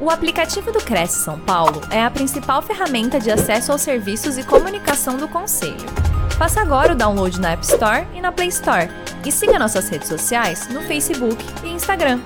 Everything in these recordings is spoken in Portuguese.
O aplicativo do Cresce São Paulo é a principal ferramenta de acesso aos serviços e comunicação do Conselho. Faça agora o download na App Store e na Play Store. E siga nossas redes sociais no Facebook e Instagram.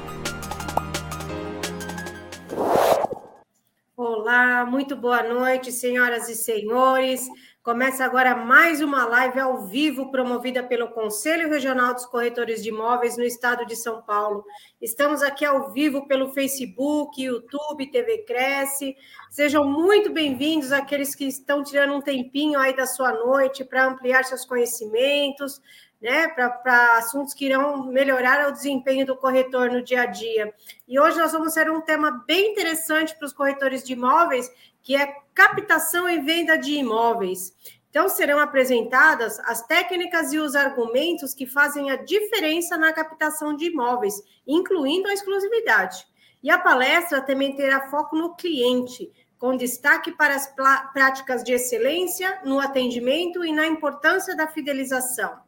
Olá, muito boa noite, senhoras e senhores. Começa agora mais uma live ao vivo promovida pelo Conselho Regional dos Corretores de Imóveis no estado de São Paulo. Estamos aqui ao vivo pelo Facebook, YouTube, TV Cresce. Sejam muito bem-vindos aqueles que estão tirando um tempinho aí da sua noite para ampliar seus conhecimentos, né, para assuntos que irão melhorar o desempenho do corretor no dia a dia. E hoje nós vamos ter um tema bem interessante para os corretores de imóveis, que é captação e venda de imóveis. Então, serão apresentadas as técnicas e os argumentos que fazem a diferença na captação de imóveis, incluindo a exclusividade. E a palestra também terá foco no cliente, com destaque para as práticas de excelência no atendimento e na importância da fidelização.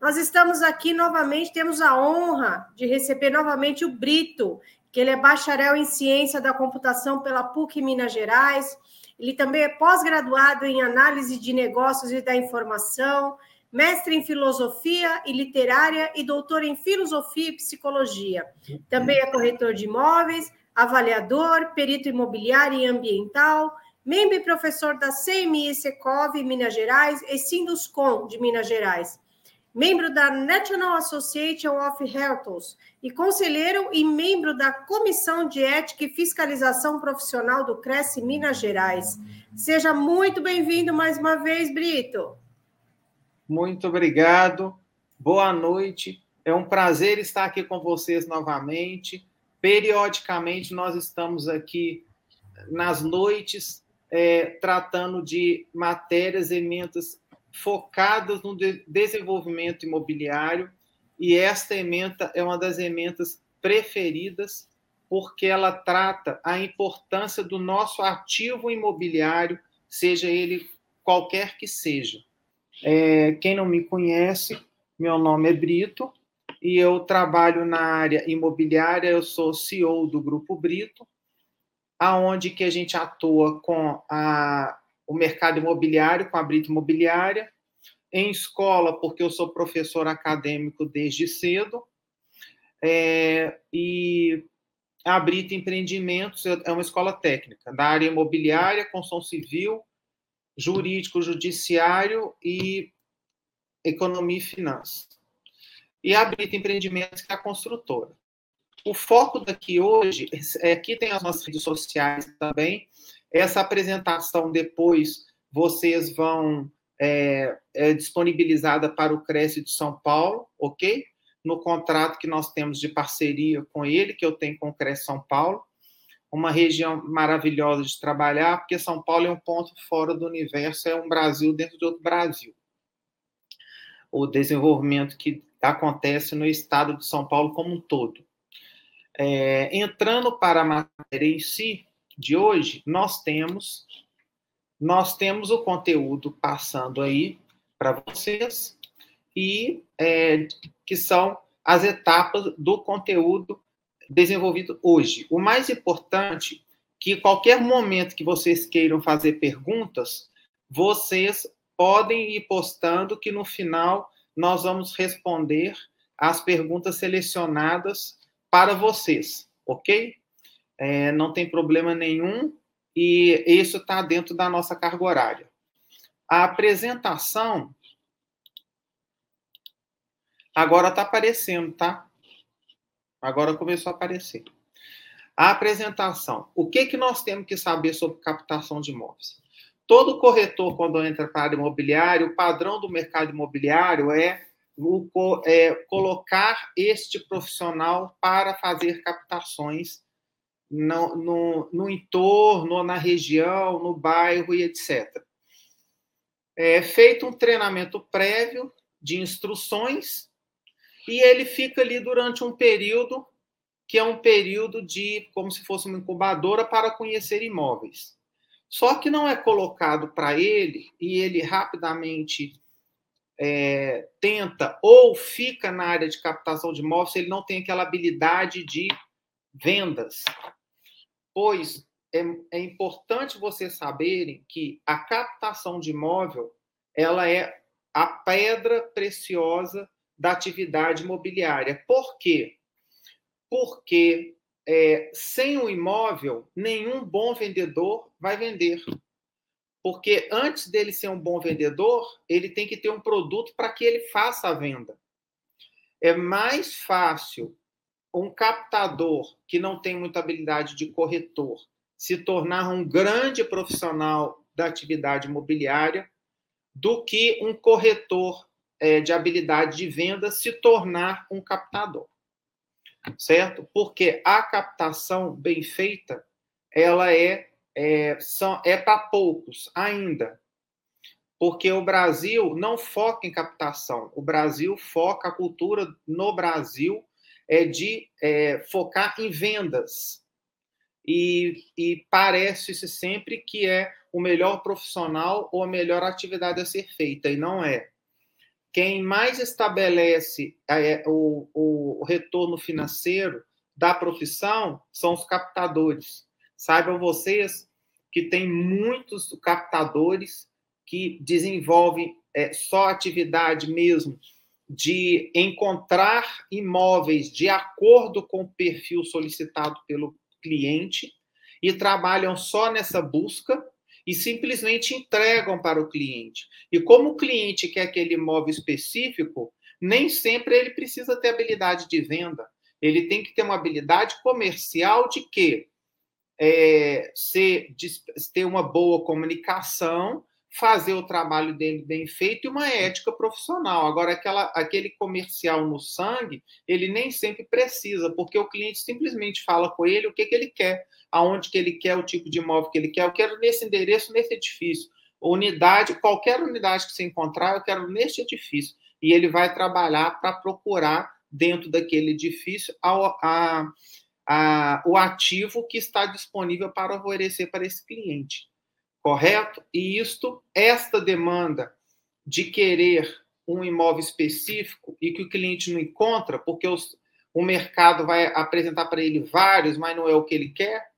Nós estamos aqui novamente, temos a honra de receber novamente o Brito, que ele é bacharel em ciência da computação pela PUC Minas Gerais. Ele também é pós-graduado em análise de negócios e da informação, mestre em filosofia e literária e doutor em filosofia e psicologia. Também é corretor de imóveis, avaliador, perito imobiliário e ambiental, membro e professor da CMI Secov Minas Gerais e Sinduscom de Minas Gerais membro da National Association of Realtors e conselheiro e membro da Comissão de Ética e Fiscalização Profissional do Cresce Minas Gerais. Seja muito bem-vindo mais uma vez, Brito. Muito obrigado. Boa noite. É um prazer estar aqui com vocês novamente. Periodicamente nós estamos aqui nas noites é, tratando de matérias, emendas focadas no de desenvolvimento imobiliário, e esta ementa é uma das ementas preferidas, porque ela trata a importância do nosso ativo imobiliário, seja ele qualquer que seja. É, quem não me conhece, meu nome é Brito e eu trabalho na área imobiliária, eu sou CEO do Grupo Brito, aonde que a gente atua com a o mercado imobiliário com a Brito Imobiliária, em escola, porque eu sou professor acadêmico desde cedo, é, e a Brito Empreendimentos é uma escola técnica da área imobiliária, construção civil, jurídico, judiciário e economia e finanças. E a Brito Empreendimentos, que é a construtora. O foco daqui hoje, é, aqui tem as nossas redes sociais também, essa apresentação depois vocês vão é, é disponibilizada para o Cresce de São Paulo, ok? No contrato que nós temos de parceria com ele, que eu tenho com o Cresce São Paulo, uma região maravilhosa de trabalhar, porque São Paulo é um ponto fora do universo, é um Brasil dentro de outro Brasil. O desenvolvimento que acontece no estado de São Paulo como um todo. É, entrando para a matéria em si, de hoje, nós temos nós temos o conteúdo passando aí para vocês e é, que são as etapas do conteúdo desenvolvido hoje. O mais importante que qualquer momento que vocês queiram fazer perguntas, vocês podem ir postando que no final nós vamos responder as perguntas selecionadas para vocês, ok? É, não tem problema nenhum e isso está dentro da nossa carga horária. A apresentação agora está aparecendo, tá? Agora começou a aparecer. A apresentação. O que, que nós temos que saber sobre captação de imóveis? Todo corretor, quando entra para a área imobiliária, o padrão do mercado imobiliário é, é colocar este profissional para fazer captações no, no, no entorno, na região, no bairro e etc. É feito um treinamento prévio de instruções e ele fica ali durante um período que é um período de como se fosse uma incubadora para conhecer imóveis. Só que não é colocado para ele e ele rapidamente é, tenta ou fica na área de captação de imóveis, ele não tem aquela habilidade de vendas. Pois é, é importante vocês saberem que a captação de imóvel ela é a pedra preciosa da atividade imobiliária. Por quê? Porque é, sem o imóvel, nenhum bom vendedor vai vender. Porque antes dele ser um bom vendedor, ele tem que ter um produto para que ele faça a venda. É mais fácil um captador que não tem muita habilidade de corretor se tornar um grande profissional da atividade imobiliária do que um corretor é, de habilidade de venda se tornar um captador, certo? Porque a captação bem feita, ela é é, é para poucos ainda, porque o Brasil não foca em captação, o Brasil foca a cultura no Brasil é de é, focar em vendas e, e parece-se sempre que é o melhor profissional ou a melhor atividade a ser feita, e não é. Quem mais estabelece é, o, o retorno financeiro da profissão são os captadores. Saibam vocês que tem muitos captadores que desenvolvem é, só atividade mesmo de encontrar imóveis de acordo com o perfil solicitado pelo cliente e trabalham só nessa busca e simplesmente entregam para o cliente. E como o cliente quer aquele imóvel específico, nem sempre ele precisa ter habilidade de venda. Ele tem que ter uma habilidade comercial de quê? É, ser, ter uma boa comunicação, fazer o trabalho dele bem feito e uma ética profissional. Agora, aquela, aquele comercial no sangue, ele nem sempre precisa, porque o cliente simplesmente fala com ele o que, que ele quer aonde que ele quer, o tipo de imóvel que ele quer. Eu quero nesse endereço, nesse edifício. Unidade, qualquer unidade que você encontrar, eu quero neste edifício. E ele vai trabalhar para procurar dentro daquele edifício a, a, a, o ativo que está disponível para oferecer para esse cliente. Correto? E isto, esta demanda de querer um imóvel específico e que o cliente não encontra, porque os, o mercado vai apresentar para ele vários, mas não é o que ele quer,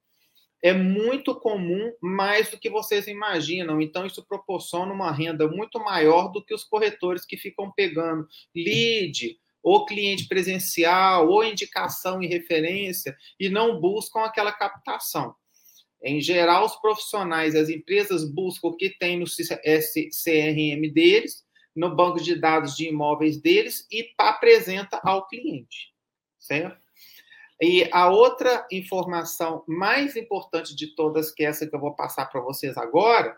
é muito comum, mais do que vocês imaginam. Então, isso proporciona uma renda muito maior do que os corretores que ficam pegando lead, ou cliente presencial, ou indicação e referência, e não buscam aquela captação. Em geral, os profissionais, as empresas buscam o que tem no CRM deles, no banco de dados de imóveis deles, e apresenta ao cliente, certo? E a outra informação mais importante de todas, que é essa que eu vou passar para vocês agora,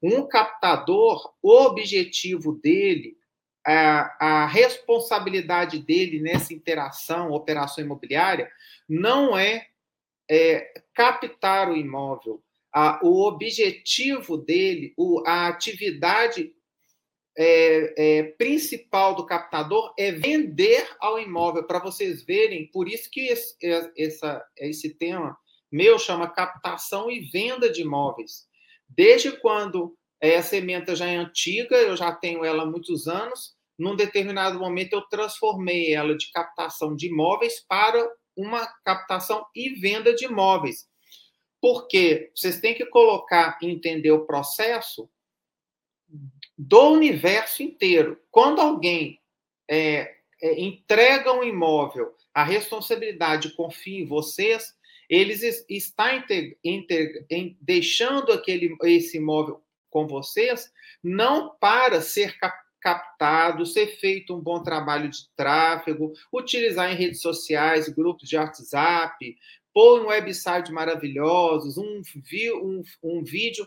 um captador, o objetivo dele, a, a responsabilidade dele nessa interação, operação imobiliária, não é, é captar o imóvel. A, o objetivo dele, o, a atividade é, é, principal do captador é vender ao imóvel, para vocês verem, por isso que esse, é, essa, esse tema meu chama captação e venda de imóveis. Desde quando essa emenda já é antiga, eu já tenho ela há muitos anos, num determinado momento eu transformei ela de captação de imóveis para uma captação e venda de imóveis. Porque vocês têm que colocar e entender o processo do universo inteiro. Quando alguém é, é, entrega um imóvel, a responsabilidade confia em vocês, eles está deixando aquele esse imóvel com vocês, não para ser cap, captado, ser feito um bom trabalho de tráfego, utilizar em redes sociais, grupos de WhatsApp, pôr um website maravilhosos, um, um, um vídeo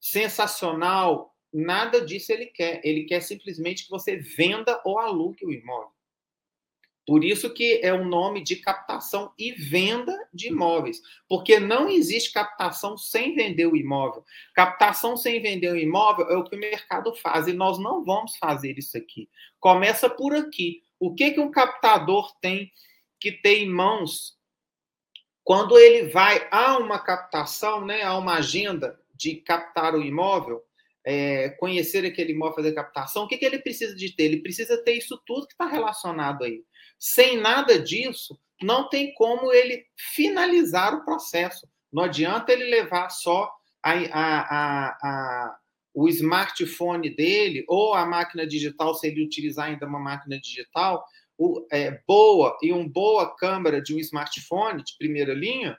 sensacional Nada disso ele quer. Ele quer simplesmente que você venda ou alugue o imóvel. Por isso que é um nome de captação e venda de imóveis, porque não existe captação sem vender o imóvel. Captação sem vender o imóvel é o que o mercado faz e nós não vamos fazer isso aqui. Começa por aqui. O que que um captador tem que ter em mãos quando ele vai a uma captação, né, a uma agenda de captar o imóvel? é, conhecer aquele imóvel, fazer captação, o que, que ele precisa de ter? Ele precisa ter isso tudo que está relacionado aí. Sem nada disso, não tem como ele finalizar o processo. Não adianta ele levar só a, a, a, o smartphone dele ou a máquina digital, se ele utilizar ainda uma máquina digital, o, é, boa e uma boa câmera de um smartphone de primeira linha,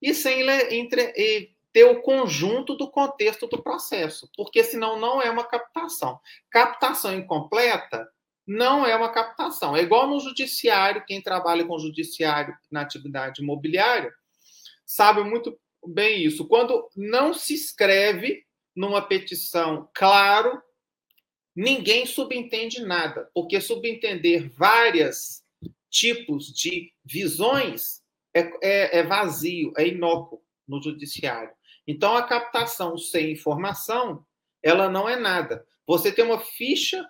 e sem entre, e ter o conjunto do contexto do processo, porque senão não é uma captação. Captação incompleta não é uma captação. É igual no judiciário, quem trabalha com judiciário na atividade imobiliária sabe muito bem isso. Quando não se escreve numa petição claro, ninguém subentende nada, porque subentender vários tipos de visões é, é, é vazio, é inócuo no judiciário. Então, a captação sem informação, ela não é nada. Você tem uma ficha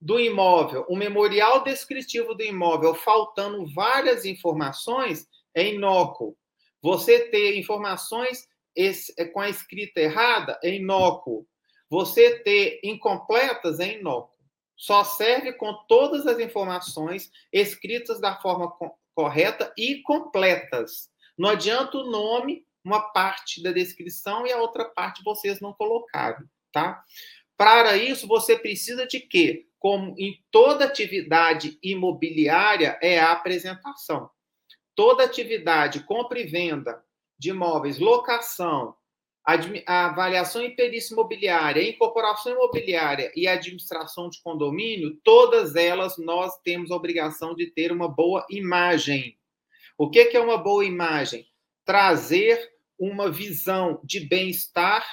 do imóvel, um memorial descritivo do imóvel, faltando várias informações, é inócuo. Você ter informações é, com a escrita errada é inócuo. Você ter incompletas é inócuo. Só serve com todas as informações escritas da forma correta e completas. Não adianta o nome, uma parte da descrição e a outra parte vocês não colocaram, tá? Para isso, você precisa de quê? Como em toda atividade imobiliária, é a apresentação. Toda atividade, compra e venda de imóveis, locação, avaliação em perícia imobiliária, incorporação imobiliária e administração de condomínio, todas elas nós temos a obrigação de ter uma boa imagem. O que é uma boa imagem? Trazer uma visão de bem-estar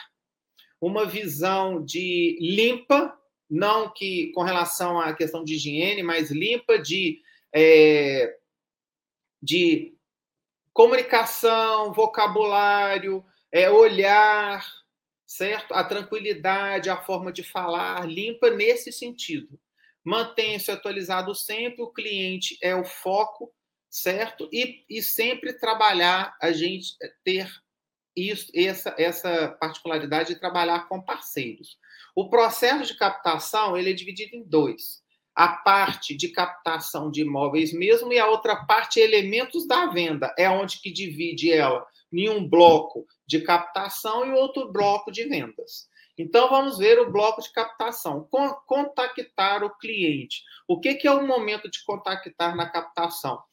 uma visão de limpa, não que com relação à questão de higiene, mas limpa de, é, de comunicação, vocabulário, é, olhar, certo? A tranquilidade, a forma de falar, limpa nesse sentido. Mantenha-se atualizado sempre, o cliente é o foco, certo? E, e sempre trabalhar, a gente ter isso, essa, essa particularidade de trabalhar com parceiros. O processo de captação ele é dividido em dois. A parte de captação de imóveis mesmo e a outra parte elementos da venda. É onde que divide ela em um bloco de captação e outro bloco de vendas. Então, vamos ver o bloco de captação. Contactar o cliente. O que, que é o momento de contactar na captação?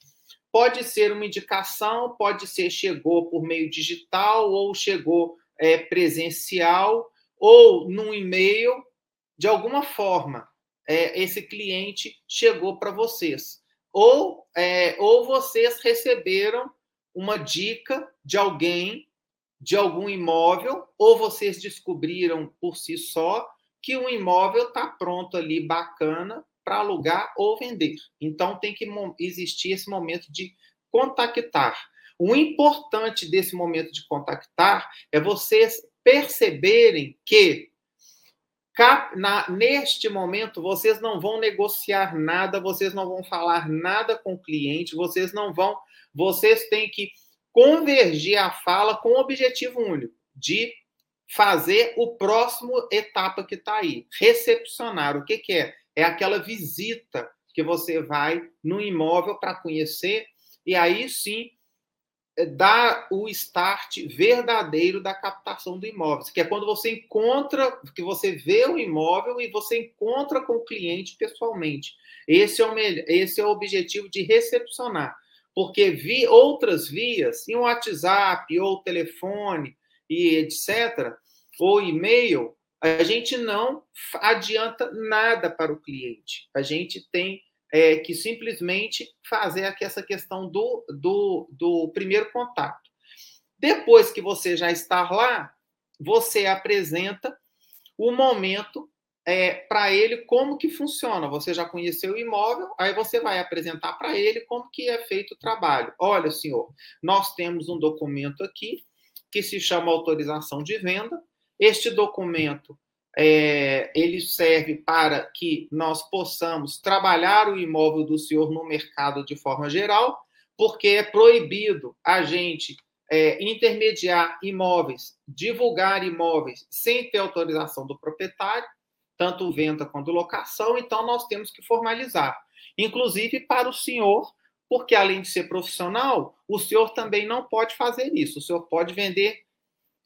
Pode ser uma indicação, pode ser chegou por meio digital ou chegou é, presencial ou num e-mail. De alguma forma, é, esse cliente chegou para vocês. Ou, é, ou vocês receberam uma dica de alguém, de algum imóvel, ou vocês descobriram por si só que um imóvel está pronto ali, bacana, para alugar ou vender. Então, tem que existir esse momento de contactar. O importante desse momento de contactar é vocês perceberem que na, neste momento vocês não vão negociar nada, vocês não vão falar nada com o cliente, vocês não vão, vocês têm que convergir a fala com o objetivo único de fazer o próximo etapa que está aí, recepcionar. O que, que é? É aquela visita que você vai no imóvel para conhecer e aí sim é, dá o start verdadeiro da captação do imóvel, que é quando você encontra, que você vê o imóvel e você encontra com o cliente pessoalmente. Esse é o, esse é o objetivo de recepcionar, porque vi outras vias, em WhatsApp ou telefone e etc, ou e-mail, a gente não adianta nada para o cliente. A gente tem é, que simplesmente fazer essa questão do, do, do primeiro contato. Depois que você já está lá, você apresenta o momento é, para ele como que funciona. Você já conheceu o imóvel, aí você vai apresentar para ele como que é feito o trabalho. Olha, senhor, nós temos um documento aqui que se chama autorização de venda. Este documento é, ele serve para que nós possamos trabalhar o imóvel do senhor no mercado de forma geral, porque é proibido a gente é, intermediar imóveis, divulgar imóveis sem ter autorização do proprietário, tanto venda quanto locação, então nós temos que formalizar. Inclusive para o senhor porque além de ser profissional, o senhor também não pode fazer isso. O senhor pode vender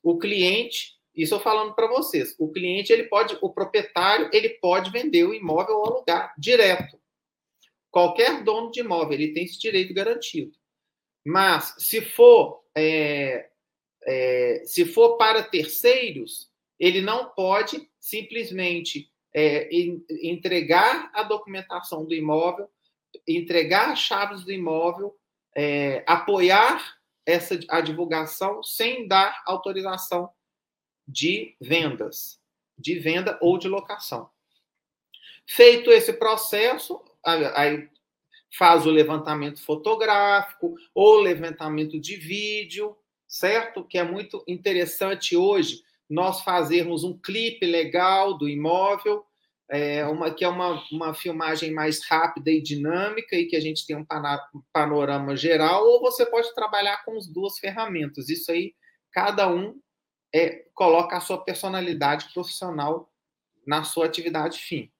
o cliente, isso eu falando para vocês. O cliente, ele pode, o proprietário, ele pode vender o imóvel ou alugar direto. Qualquer dono de imóvel, ele tem esse direito garantido. Mas, se for, é, é, se for para terceiros, ele não pode simplesmente é, entregar a documentação do imóvel, entregar as chaves do imóvel, é, apoiar essa a divulgação sem dar autorização de vendas, de venda ou de locação. Feito esse processo, aí faz o levantamento fotográfico ou levantamento de vídeo, certo? Que é muito interessante hoje nós fazermos um clipe legal do imóvel, é uma, que é uma, uma filmagem mais rápida e dinâmica e que a gente tem um panorama geral, ou você pode trabalhar com as duas ferramentas. Isso aí, cada um é, coloca a sua personalidade profissional na sua atividade fim.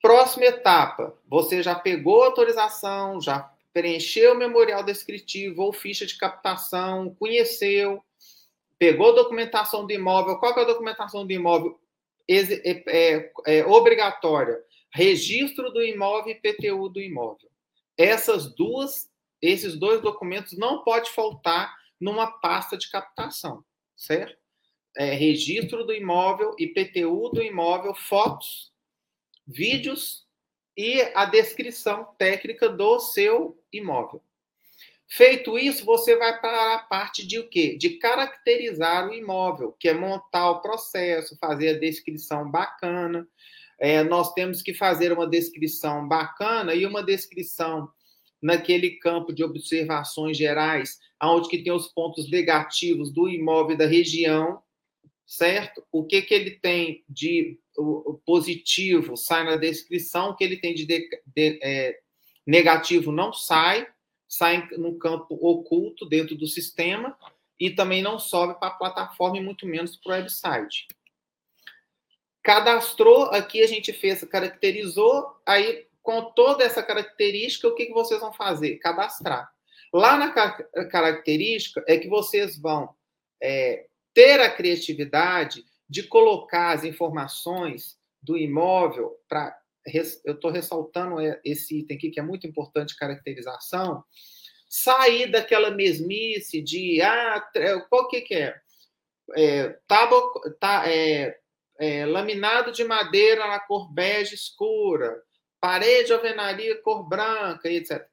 Próxima etapa, você já pegou autorização, já preencheu o memorial descritivo ou ficha de captação, conheceu, pegou documentação do imóvel. Qual é a documentação do imóvel? É, é, é, obrigatória. Registro do imóvel e PTU do imóvel. Essas duas, esses dois documentos não pode faltar numa pasta de captação, certo? É, registro do imóvel, IPTU do imóvel, fotos vídeos e a descrição técnica do seu imóvel. Feito isso, você vai para a parte de o quê? De caracterizar o imóvel, que é montar o processo, fazer a descrição bacana. É, nós temos que fazer uma descrição bacana e uma descrição naquele campo de observações gerais, onde que tem os pontos negativos do imóvel da região, certo? O que, que ele tem de positivo sai na descrição, o que ele tem de, de, de é, negativo não sai, sai no campo oculto dentro do sistema e também não sobe para a plataforma e muito menos para o website. Cadastrou, aqui a gente fez, caracterizou, aí com toda essa característica, o que, que vocês vão fazer? Cadastrar. Lá na característica é que vocês vão é, ter a criatividade de colocar as informações do imóvel para. Eu estou ressaltando esse item aqui que é muito importante, caracterização. Sair daquela mesmice de ah, qual que, que é? é, tábua, tá, é, é, laminado de madeira na cor bege escura, parede de alvenaria cor branca, etc.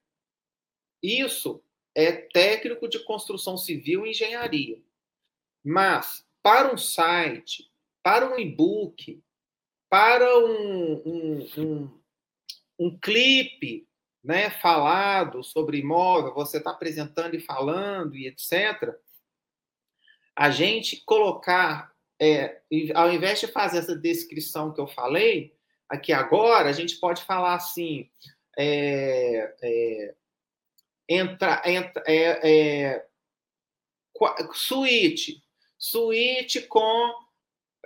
Isso é técnico de construção civil e engenharia. Mas, para um site, para um e-book, para um, um, um, um clipe né, falado sobre imóvel, você está apresentando e falando e etc., a gente colocar, é, ao invés de fazer essa descrição que eu falei, aqui agora, a gente pode falar assim, é, é, entra, entra, é, é, suíte, suíte com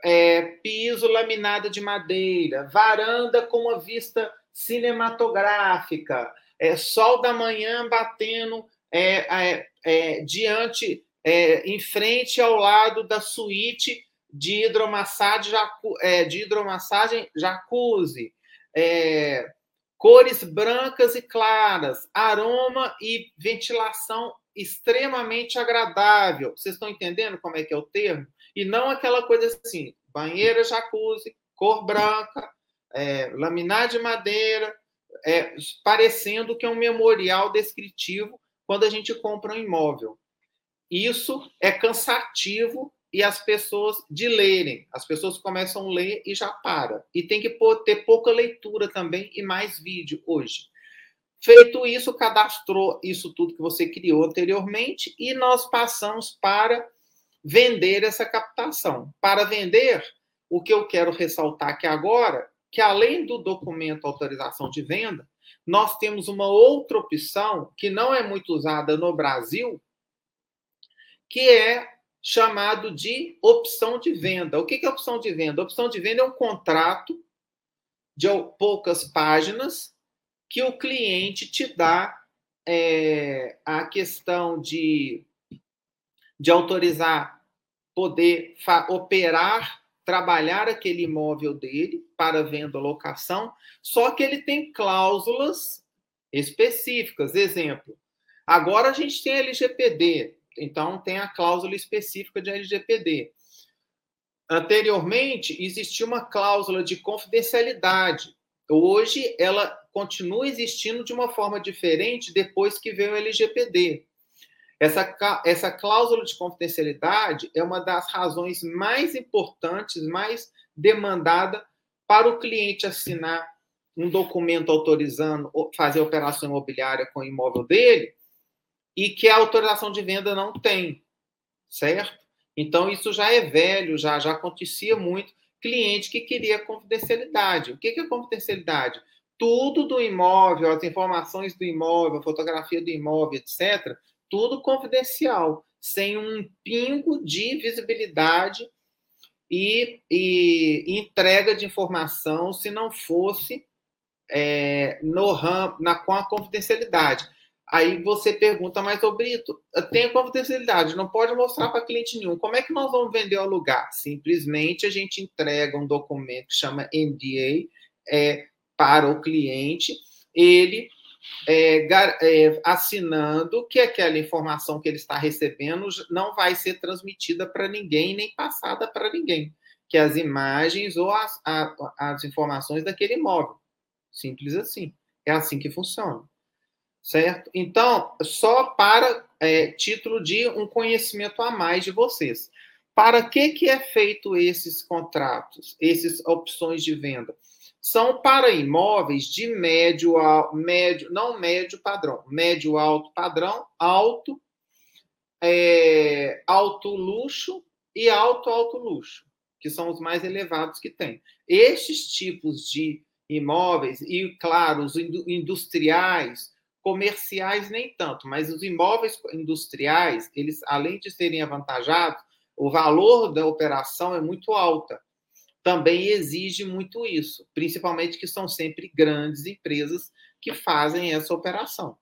é, piso laminado de madeira, varanda com uma vista cinematográfica, é, sol da manhã batendo é, é, é diante, é, em frente ao lado da suíte de hidromassagem, jacu, de hidromassagem jacuzzi, cores brancas e claras, aroma e ventilação extremamente agradável. Vocês estão entendendo como é que é o termo? E não aquela coisa assim, banheira jacuzzi, cor branca, é, laminar de madeira, é, parecendo que é um memorial descritivo quando a gente compra um imóvel. Isso é cansativo e as pessoas de lerem. As pessoas começam a ler e já para. E tem que ter pouca leitura também e mais vídeo hoje. Feito isso, cadastrou isso tudo que você criou anteriormente e nós passamos para vender essa captação. Para vender, o que eu quero ressaltar aqui agora, que além do documento autorização de venda, nós temos uma outra opção que não é muito usada no Brasil, que é chamado de opção de venda. O que é opção de venda? Opção de venda é um contrato de poucas páginas que o cliente te dá é, a questão de, de autorizar poder operar, trabalhar aquele imóvel dele para venda ou locação, só que ele tem cláusulas específicas. Exemplo, agora a gente tem LGPD, então tem a cláusula específica de LGPD. Anteriormente, existia uma cláusula de confidencialidade. Hoje, ela continua existindo de uma forma diferente depois que veio o LGPD. Essa, essa cláusula de confidencialidade é uma das razões mais importantes, mais demandada para o cliente assinar um documento autorizando fazer operação imobiliária com o imóvel dele e que a autorização de venda não tem, certo? Então, isso já é velho, já, já acontecia muito. Cliente que queria confidencialidade. O que é confidencialidade? Tudo do imóvel, as informações do imóvel, a fotografia do imóvel, etc., tudo confidencial, sem um pingo de visibilidade e, e entrega de informação se não fosse é, no RAM, na, com a confidencialidade. Aí você pergunta, mas, ô Brito, tem confidencialidade, não pode mostrar para cliente nenhum. Como é que nós vamos vender o lugar? Simplesmente a gente entrega um documento que chama NDA é, para o cliente, ele é, é, assinando que aquela informação que ele está recebendo não vai ser transmitida para ninguém, nem passada para ninguém, que as imagens ou as, a, as informações daquele imóvel. Simples assim. É assim que funciona certo? Então, só para é, título de um conhecimento a mais de vocês. Para que, que é feito esses contratos, essas opções de venda? São para imóveis de médio, médio, não médio padrão, médio alto padrão, alto, é, alto luxo e alto alto luxo, que são os mais elevados que tem. Estes tipos de imóveis e, claro, os industriais, comerciais nem tanto, mas os imóveis industriais, eles além de serem avantajados, o valor da operação é muito alta. Também exige muito isso, principalmente que são sempre grandes empresas que fazem essa operação.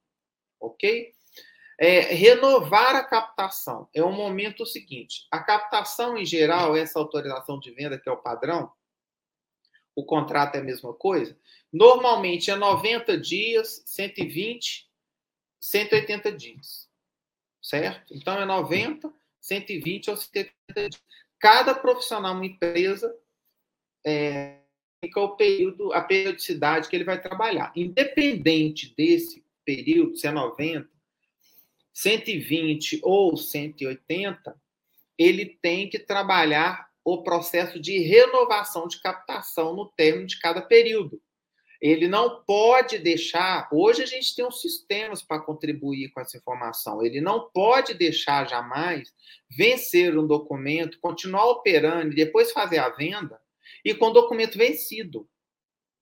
OK? É, renovar a captação é o momento seguinte. A captação, em geral, essa autorização de venda, que é o padrão, o contrato é a mesma coisa, Normalmente é 90 dias, 120, 180 dias. Certo? Então é 90, 120 ou 180 dias. Cada profissional, uma empresa, é, fica o período, a periodicidade que ele vai trabalhar. Independente desse período, se é 90, 120 ou 180, ele tem que trabalhar o processo de renovação de captação no término de cada período. Ele não pode deixar. Hoje a gente tem uns sistemas para contribuir com essa informação. Ele não pode deixar jamais vencer um documento, continuar operando e depois fazer a venda e com o documento vencido.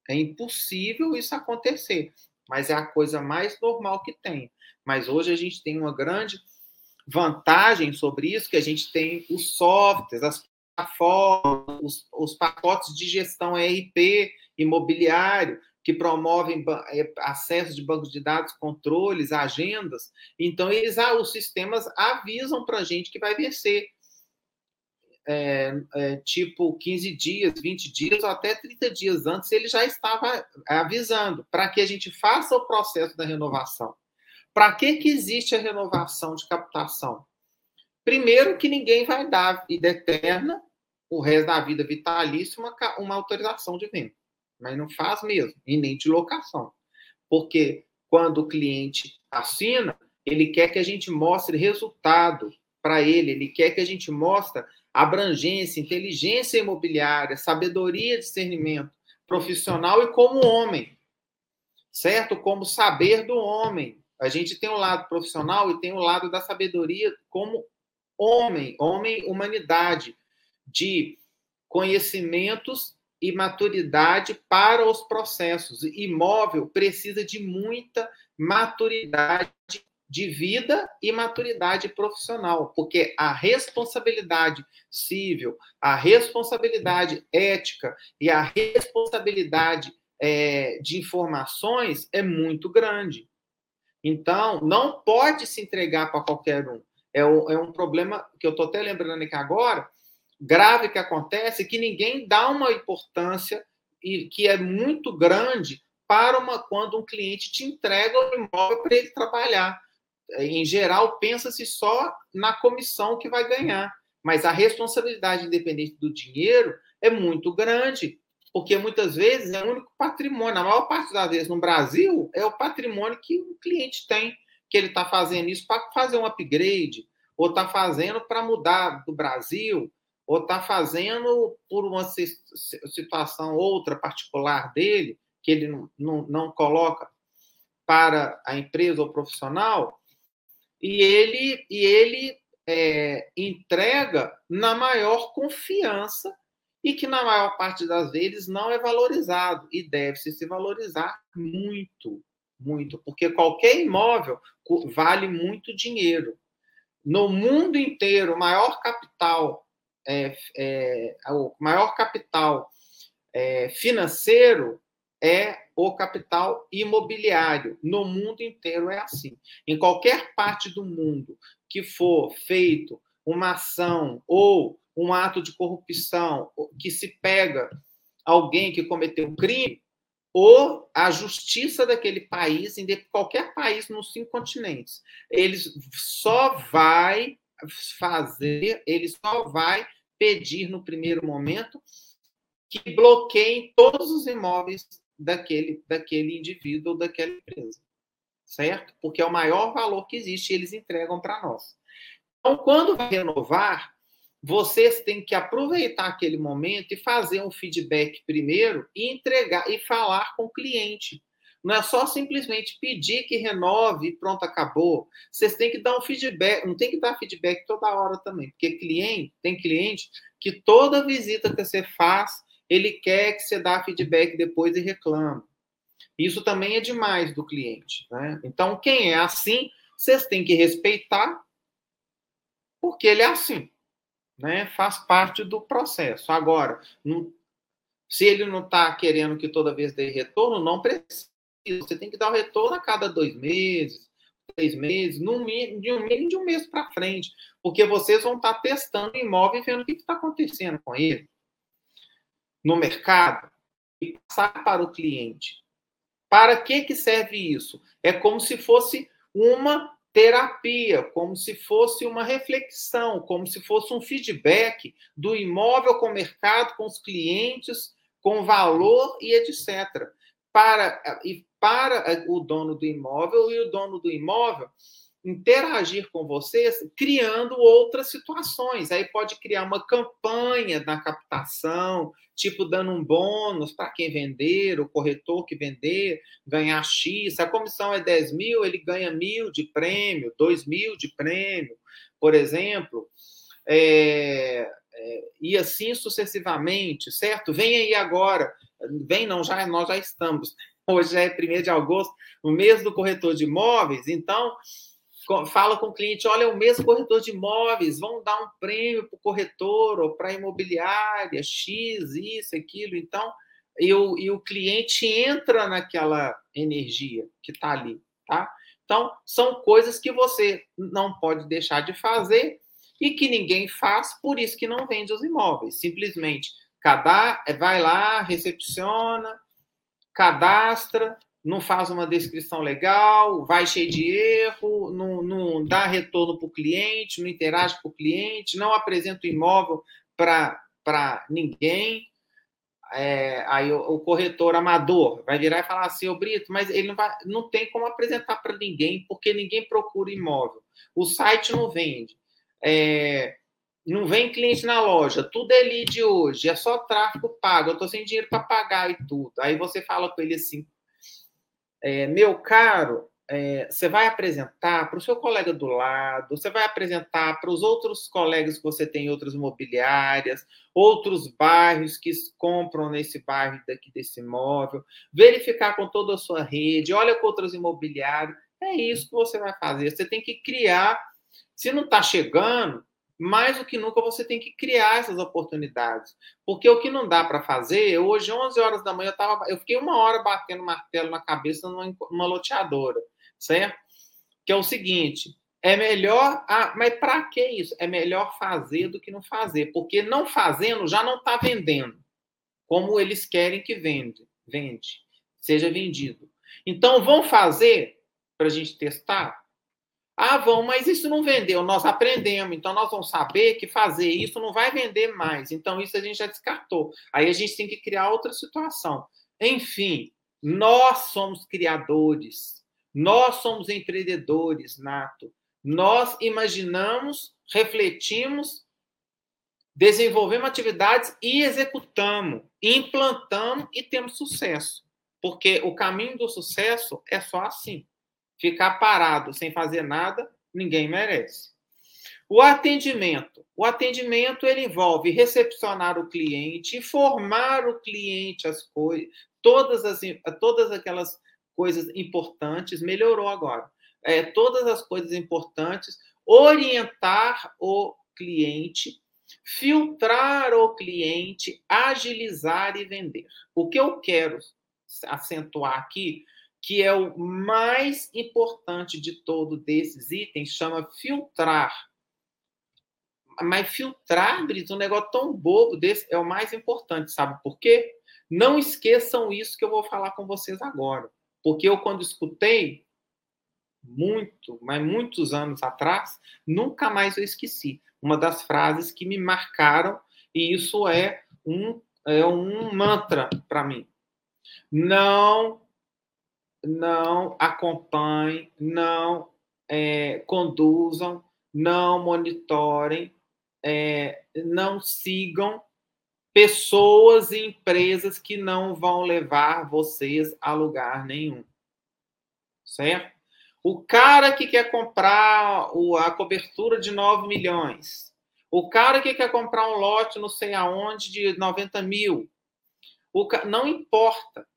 É impossível isso acontecer, mas é a coisa mais normal que tem. Mas hoje a gente tem uma grande vantagem sobre isso, que a gente tem os softwares, as plataformas, os, os pacotes de gestão ERP, imobiliário, que promovem é, acesso de bancos de dados, controles, agendas. Então, eles, ah, os sistemas avisam para a gente que vai vencer. É, é, tipo 15 dias, 20 dias ou até 30 dias antes, ele já estava avisando para que a gente faça o processo da renovação. Para que, que existe a renovação de captação? Primeiro, que ninguém vai dar vida eterna, o resto da vida vitalícia, uma, uma autorização de venda mas não faz mesmo, e nem de locação. Porque quando o cliente assina, ele quer que a gente mostre resultado para ele, ele quer que a gente mostre abrangência, inteligência imobiliária, sabedoria, discernimento profissional e como homem, certo? Como saber do homem. A gente tem o lado profissional e tem o lado da sabedoria como homem, homem, humanidade, de conhecimentos e maturidade para os processos. Imóvel precisa de muita maturidade de vida e maturidade profissional, porque a responsabilidade civil, a responsabilidade ética e a responsabilidade é, de informações é muito grande. Então, não pode se entregar para qualquer um. É, o, é um problema que eu estou até lembrando aqui agora, grave que acontece, que ninguém dá uma importância e que é muito grande para uma quando um cliente te entrega o imóvel para ele trabalhar. Em geral, pensa-se só na comissão que vai ganhar, mas a responsabilidade independente do dinheiro é muito grande, porque muitas vezes é o único patrimônio, a maior parte das vezes no Brasil, é o patrimônio que o cliente tem, que ele está fazendo isso para fazer um upgrade, ou está fazendo para mudar do Brasil, ou está fazendo por uma situação outra particular dele, que ele não, não, não coloca para a empresa ou profissional, e ele, e ele é, entrega na maior confiança e que, na maior parte das vezes, não é valorizado e deve-se se valorizar muito, muito, porque qualquer imóvel vale muito dinheiro. No mundo inteiro, o maior capital é, é, o maior capital é, financeiro é o capital imobiliário. No mundo inteiro é assim. Em qualquer parte do mundo que for feito uma ação ou um ato de corrupção que se pega alguém que cometeu um crime, ou a justiça daquele país, em qualquer país nos cinco continentes, eles só vai fazer, ele só vai pedir no primeiro momento que bloqueiem todos os imóveis daquele, daquele indivíduo ou daquela empresa. Certo? Porque é o maior valor que existe eles entregam para nós. Então, quando vai renovar, vocês têm que aproveitar aquele momento e fazer um feedback primeiro e entregar e falar com o cliente. Não é só simplesmente pedir que renove e pronto, acabou. Vocês têm que dar um feedback, não tem que dar feedback toda hora também, porque cliente, tem cliente que toda visita que você faz, ele quer que você dá feedback depois e reclama. Isso também é demais do cliente. Né? Então, quem é assim, vocês têm que respeitar, porque ele é assim. Né? Faz parte do processo. Agora, não, se ele não está querendo que toda vez dê retorno, não precisa você tem que dar o retorno a cada dois meses, três meses, no mínimo, de um mínimo de um mês para frente, porque vocês vão estar testando imóvel e vendo o que está acontecendo com ele no mercado e passar para o cliente. Para que, que serve isso? É como se fosse uma terapia, como se fosse uma reflexão, como se fosse um feedback do imóvel com o mercado, com os clientes, com valor e etc. Para, e para eh, o dono do imóvel e o dono do imóvel interagir com vocês, criando outras situações. Aí pode criar uma campanha na captação, tipo dando um bônus para quem vender, o corretor que vender, ganhar X. Se a comissão é 10 mil, ele ganha mil de prêmio, 2 mil de prêmio, por exemplo. É, é, e assim sucessivamente, certo? Vem aí agora, vem não, já nós já estamos hoje é 1 de agosto, o mês do corretor de imóveis, então fala com o cliente, olha, é o mês do corretor de imóveis, vão dar um prêmio para o corretor ou para a imobiliária, X, isso, aquilo, então, e o, e o cliente entra naquela energia que está ali, tá? Então, são coisas que você não pode deixar de fazer e que ninguém faz, por isso que não vende os imóveis. Simplesmente, cada vai lá, recepciona, cadastra, não faz uma descrição legal, vai cheio de erro, não, não dá retorno para o cliente, não interage com o cliente, não apresenta o imóvel para ninguém. É, aí o, o, corretor amador vai virar e falar assim, ô Brito, mas ele não, vai, não tem como apresentar para ninguém, porque ninguém procura imóvel. O site não vende. É, não vem cliente na loja, tudo é lead hoje, é só tráfego pago, eu estou sem dinheiro para pagar e tudo. Aí você fala com ele assim, é, meu caro, é, você vai apresentar para o seu colega do lado, você vai apresentar para os outros colegas que você tem em outras imobiliárias, outros bairros que compram nesse bairro daqui desse imóvel, verificar com toda a sua rede, olha com outros imobiliários. É isso que você vai fazer. Você tem que criar. Se não está chegando, mais do que nunca você tem que criar essas oportunidades. Porque o que não dá para fazer, hoje, 11 horas da manhã, eu, tava, eu fiquei uma hora batendo martelo na cabeça numa, numa loteadora, certo? Que é o seguinte: é melhor. Ah, mas para que isso? É melhor fazer do que não fazer, porque não fazendo já não está vendendo como eles querem que vende, vende, seja vendido. Então, vão fazer para a gente testar? Ah, vão, mas isso não vendeu. Nós aprendemos, então nós vamos saber que fazer isso não vai vender mais. Então, isso a gente já descartou. Aí a gente tem que criar outra situação. Enfim, nós somos criadores, nós somos empreendedores, Nato. Nós imaginamos, refletimos, desenvolvemos atividades e executamos, implantamos e temos sucesso. Porque o caminho do sucesso é só assim. Ficar parado sem fazer nada, ninguém merece. O atendimento. O atendimento ele envolve recepcionar o cliente, informar o cliente as coisas, todas as todas aquelas coisas importantes. Melhorou agora. É, todas as coisas importantes, orientar o cliente, filtrar o cliente, agilizar e vender. O que eu quero acentuar aqui que é o mais importante de todo desses itens, chama filtrar. Mas filtrar, Brito, um negócio tão bobo desse é o mais importante, sabe por quê? Não esqueçam isso que eu vou falar com vocês agora. Porque eu, quando escutei, muito, mas muitos anos atrás, nunca mais eu esqueci. Uma das frases que me marcaram, e isso é um, é um mantra para mim. Não não acompanhem, não é, conduzam, não monitorem, é, não sigam pessoas e empresas que não vão levar vocês a lugar nenhum. Certo? O cara que quer comprar a cobertura de 9 milhões, o cara que quer comprar um lote não sei aonde de 90 mil, não importa.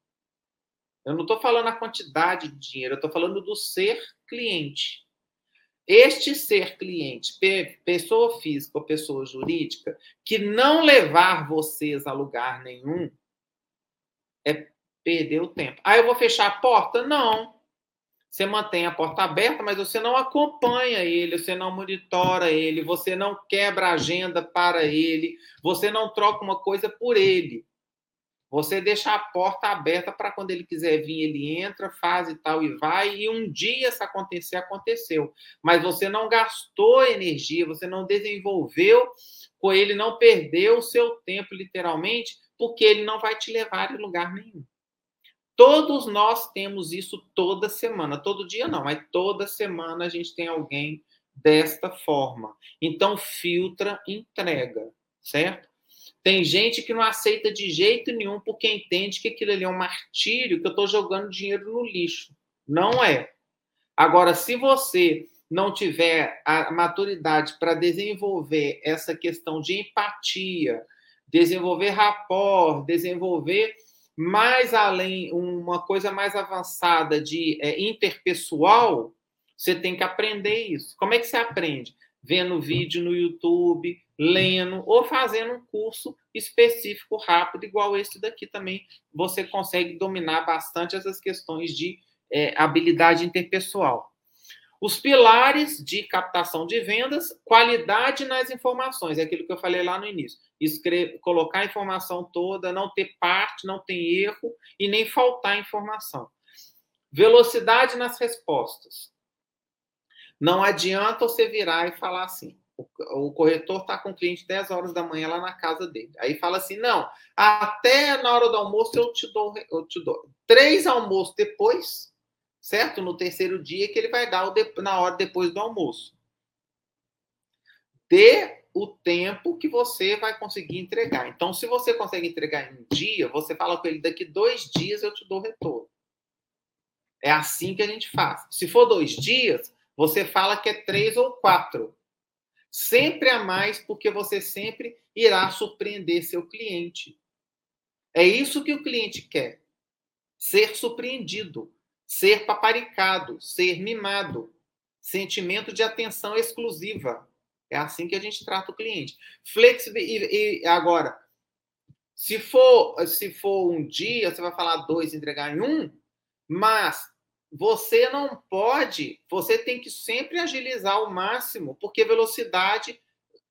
Eu não estou falando a quantidade de dinheiro, eu estou falando do ser cliente. Este ser cliente, pessoa física ou pessoa jurídica, que não levar vocês a lugar nenhum, é perder o tempo. Ah, eu vou fechar a porta? Não. Você mantém a porta aberta, mas você não acompanha ele, você não monitora ele, você não quebra a agenda para ele, você não troca uma coisa por ele. Você deixa a porta aberta para quando ele quiser vir, ele entra, faz e tal e vai. E um dia isso acontecer, aconteceu. Mas você não gastou energia, você não desenvolveu com ele, não perdeu o seu tempo, literalmente, porque ele não vai te levar em lugar nenhum. Todos nós temos isso toda semana. Todo dia não, mas toda semana a gente tem alguém desta forma. Então, filtra, entrega, certo? Tem gente que não aceita de jeito nenhum porque entende que aquilo ali é um martírio, que eu estou jogando dinheiro no lixo. Não é. Agora, se você não tiver a maturidade para desenvolver essa questão de empatia, desenvolver rapport, desenvolver mais além, uma coisa mais avançada de é, interpessoal, você tem que aprender isso. Como é que você aprende? Vendo vídeo no YouTube, lendo ou fazendo um curso específico rápido, igual esse daqui também, você consegue dominar bastante essas questões de é, habilidade interpessoal. Os pilares de captação de vendas, qualidade nas informações, é aquilo que eu falei lá no início. Escrever, colocar a informação toda, não ter parte, não ter erro e nem faltar informação. Velocidade nas respostas. Não adianta você virar e falar assim: o, corretor está com o cliente 10 horas da manhã lá na casa dele. Aí fala assim: não, até na hora do almoço eu te dou, eu te dou. Três almoços depois, certo? No terceiro dia que ele vai dar o na hora depois do almoço. Dê o tempo que você vai conseguir entregar. Então, se você consegue entregar em um dia, você fala com ele: daqui dois dias eu te dou retorno. É assim que a gente faz. Se for dois dias, você fala que é três ou quatro. Sempre a mais, porque você sempre irá surpreender seu cliente. É isso que o cliente quer. Ser surpreendido, ser paparicado, ser mimado. Sentimento de atenção exclusiva. É assim que a gente trata o cliente. Flexibilidade. E, e, agora, se for, se for um dia, você vai falar dois, entregar em um, mas você não pode, você tem que sempre agilizar ao máximo, porque velocidade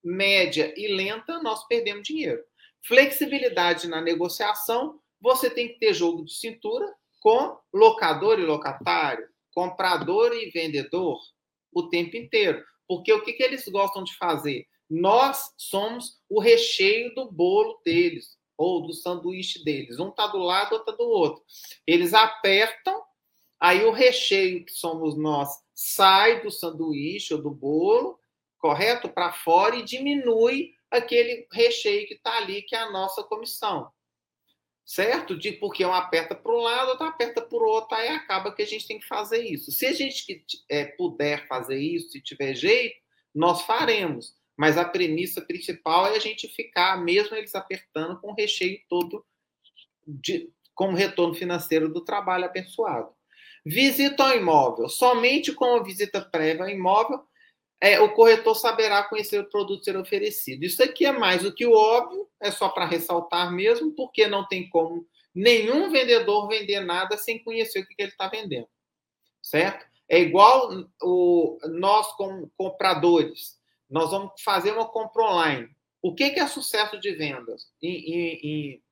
média e lenta nós perdemos dinheiro. Flexibilidade na negociação, você tem que ter jogo de cintura com locador e locatário, comprador e vendedor o tempo inteiro. Porque o que, que eles gostam de fazer? Nós somos o recheio do bolo deles, ou do sanduíche deles. Um está do lado, outro está do outro. Eles apertam, aí o recheio, que somos nós, sai do sanduíche ou do bolo, correto? Para fora e diminui aquele recheio que está ali, que é a nossa comissão certo? De porque um aperta para um lado, outro aperta para o outro, aí acaba que a gente tem que fazer isso. Se a gente é, puder fazer isso, se tiver jeito, nós faremos. Mas a premissa principal é a gente ficar, mesmo eles apertando, com o recheio todo de, como retorno financeiro do trabalho abençoado. Visita ao imóvel. Somente com a visita prévia ao imóvel é, o corretor saberá conhecer o produto ser oferecido. Isso aqui é mais do que o óbvio, é só para ressaltar mesmo, porque não tem como nenhum vendedor vender nada sem conhecer o que, que ele está vendendo, certo? É igual o, nós, como compradores, nós vamos fazer uma compra online. O que, que é sucesso de vendas em, em, em,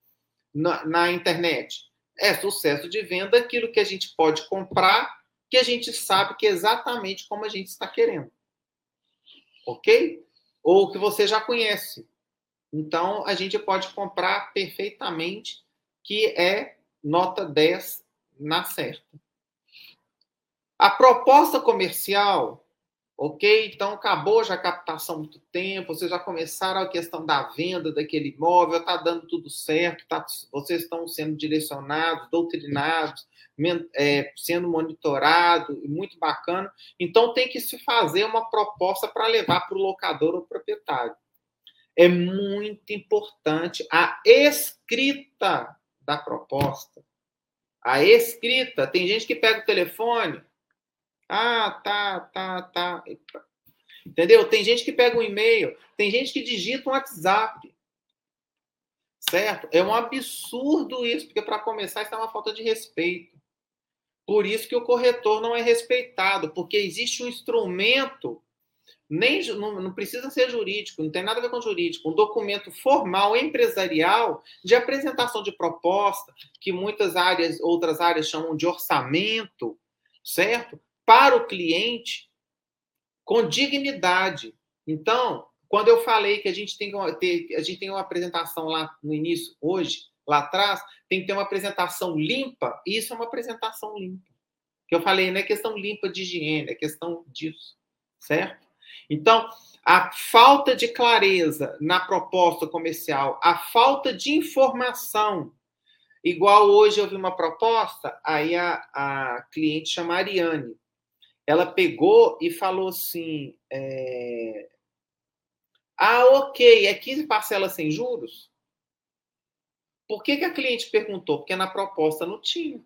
na, na internet? É sucesso de venda aquilo que a gente pode comprar, que a gente sabe que é exatamente como a gente está querendo ok? Ou que você já conhece. Então, a gente pode comprar perfeitamente, que é nota 10 na certa. A proposta comercial, ok? Então, acabou já a captação muito tempo, vocês já começaram a questão da venda daquele imóvel, está dando tudo certo, tá, vocês estão sendo direcionados, doutrinados, é, sendo monitorado, muito bacana. Então, tem que se fazer uma proposta para levar para o locador ou proprietário. É muito importante a escrita da proposta. A escrita. Tem gente que pega o telefone. Ah, tá, tá, tá. Entendeu? Tem gente que pega um e-mail. Tem gente que digita um WhatsApp. Certo? É um absurdo isso, porque para começar, isso é uma falta de respeito. Por isso que o corretor não é respeitado, porque existe um instrumento, nem não, não, precisa ser jurídico, não tem nada a ver com jurídico, um documento formal empresarial de apresentação de proposta, que muitas áreas, outras áreas chamam de orçamento, certo? Para o cliente, com dignidade. Então, quando eu falei que a gente tem que ter, a gente tem uma apresentação lá no início, hoje, lá atrás, tem que ter uma apresentação limpa, e isso é uma apresentação limpa. Que eu falei, não é questão limpa de higiene, é questão disso, certo? Então, a falta de clareza na proposta comercial, a falta de informação, igual hoje eu vi uma proposta, aí a, a cliente chama Ariane, ela pegou e falou assim, é... ah, ok, é 15 parcelas sem juros? Por que, que a cliente perguntou? Porque na proposta não tinha.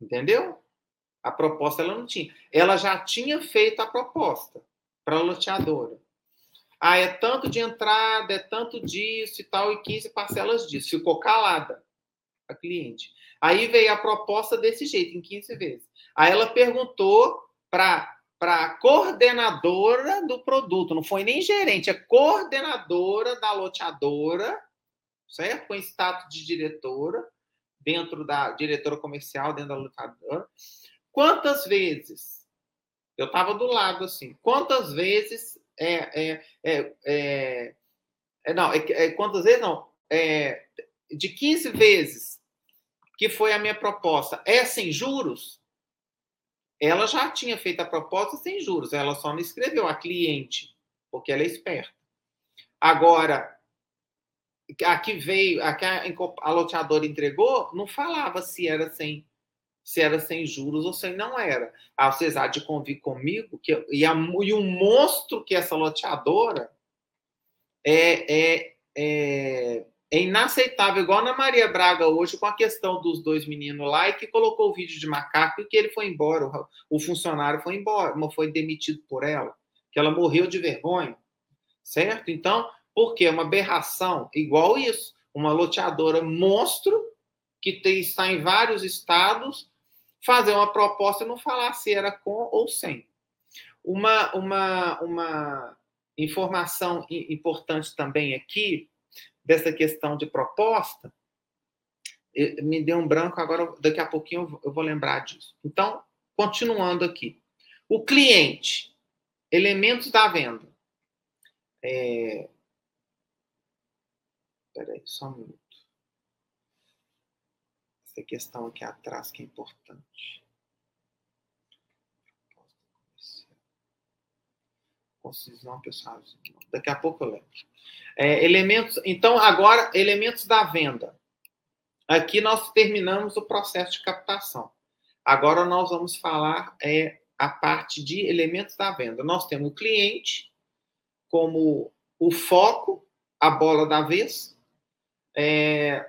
Entendeu? A proposta ela não tinha. Ela já tinha feito a proposta para a loteadora. Ah, é tanto de entrada, é tanto disso e tal, e 15 parcelas disso. Ficou calada a cliente. Aí veio a proposta desse jeito, em 15 vezes. Aí ela perguntou para a coordenadora do produto, não foi nem gerente, é coordenadora da loteadora certo? Com status de diretora, dentro da diretora comercial, dentro da lutadora. Quantas vezes, eu estava do lado assim, quantas vezes é, é, é, é, é não, é, é, quantas vezes não, é, de 15 vezes que foi a minha proposta, é sem juros? Ela já tinha feito a proposta sem juros, ela só não escreveu a cliente, porque ela é esperta. Agora, a que veio, a que a, loteadora entregou, não falava se era sem se era sem juros ou se não era. Ah, vocês há de convir comigo que e, a, e o monstro que essa loteadora é, é, é, é inaceitável, igual na Maria Braga hoje com a questão dos dois meninos lá e que colocou o vídeo de macaco e que ele foi embora, o, funcionário foi embora, foi demitido por ela que ela morreu de vergonha, certo? Então, porque é uma aberração igual isso, uma loteadora monstro que tem, está em vários estados fazer uma proposta e não falar se era com ou sem. Uma, uma, uma informação importante também aqui, dessa questão de proposta, me deu um branco, agora daqui a pouquinho eu vou lembrar disso. Então, continuando aqui. O cliente, elementos da venda. É... Espera aí, só um minuto. Essa questão aqui atrás que é importante. Concisão, pessoal. Daqui a pouco eu lembro. É, elementos. Então, agora, elementos da venda. Aqui nós terminamos o processo de captação. Agora nós vamos falar é, a parte de elementos da venda. Nós temos o cliente como o foco, a bola da vez, é,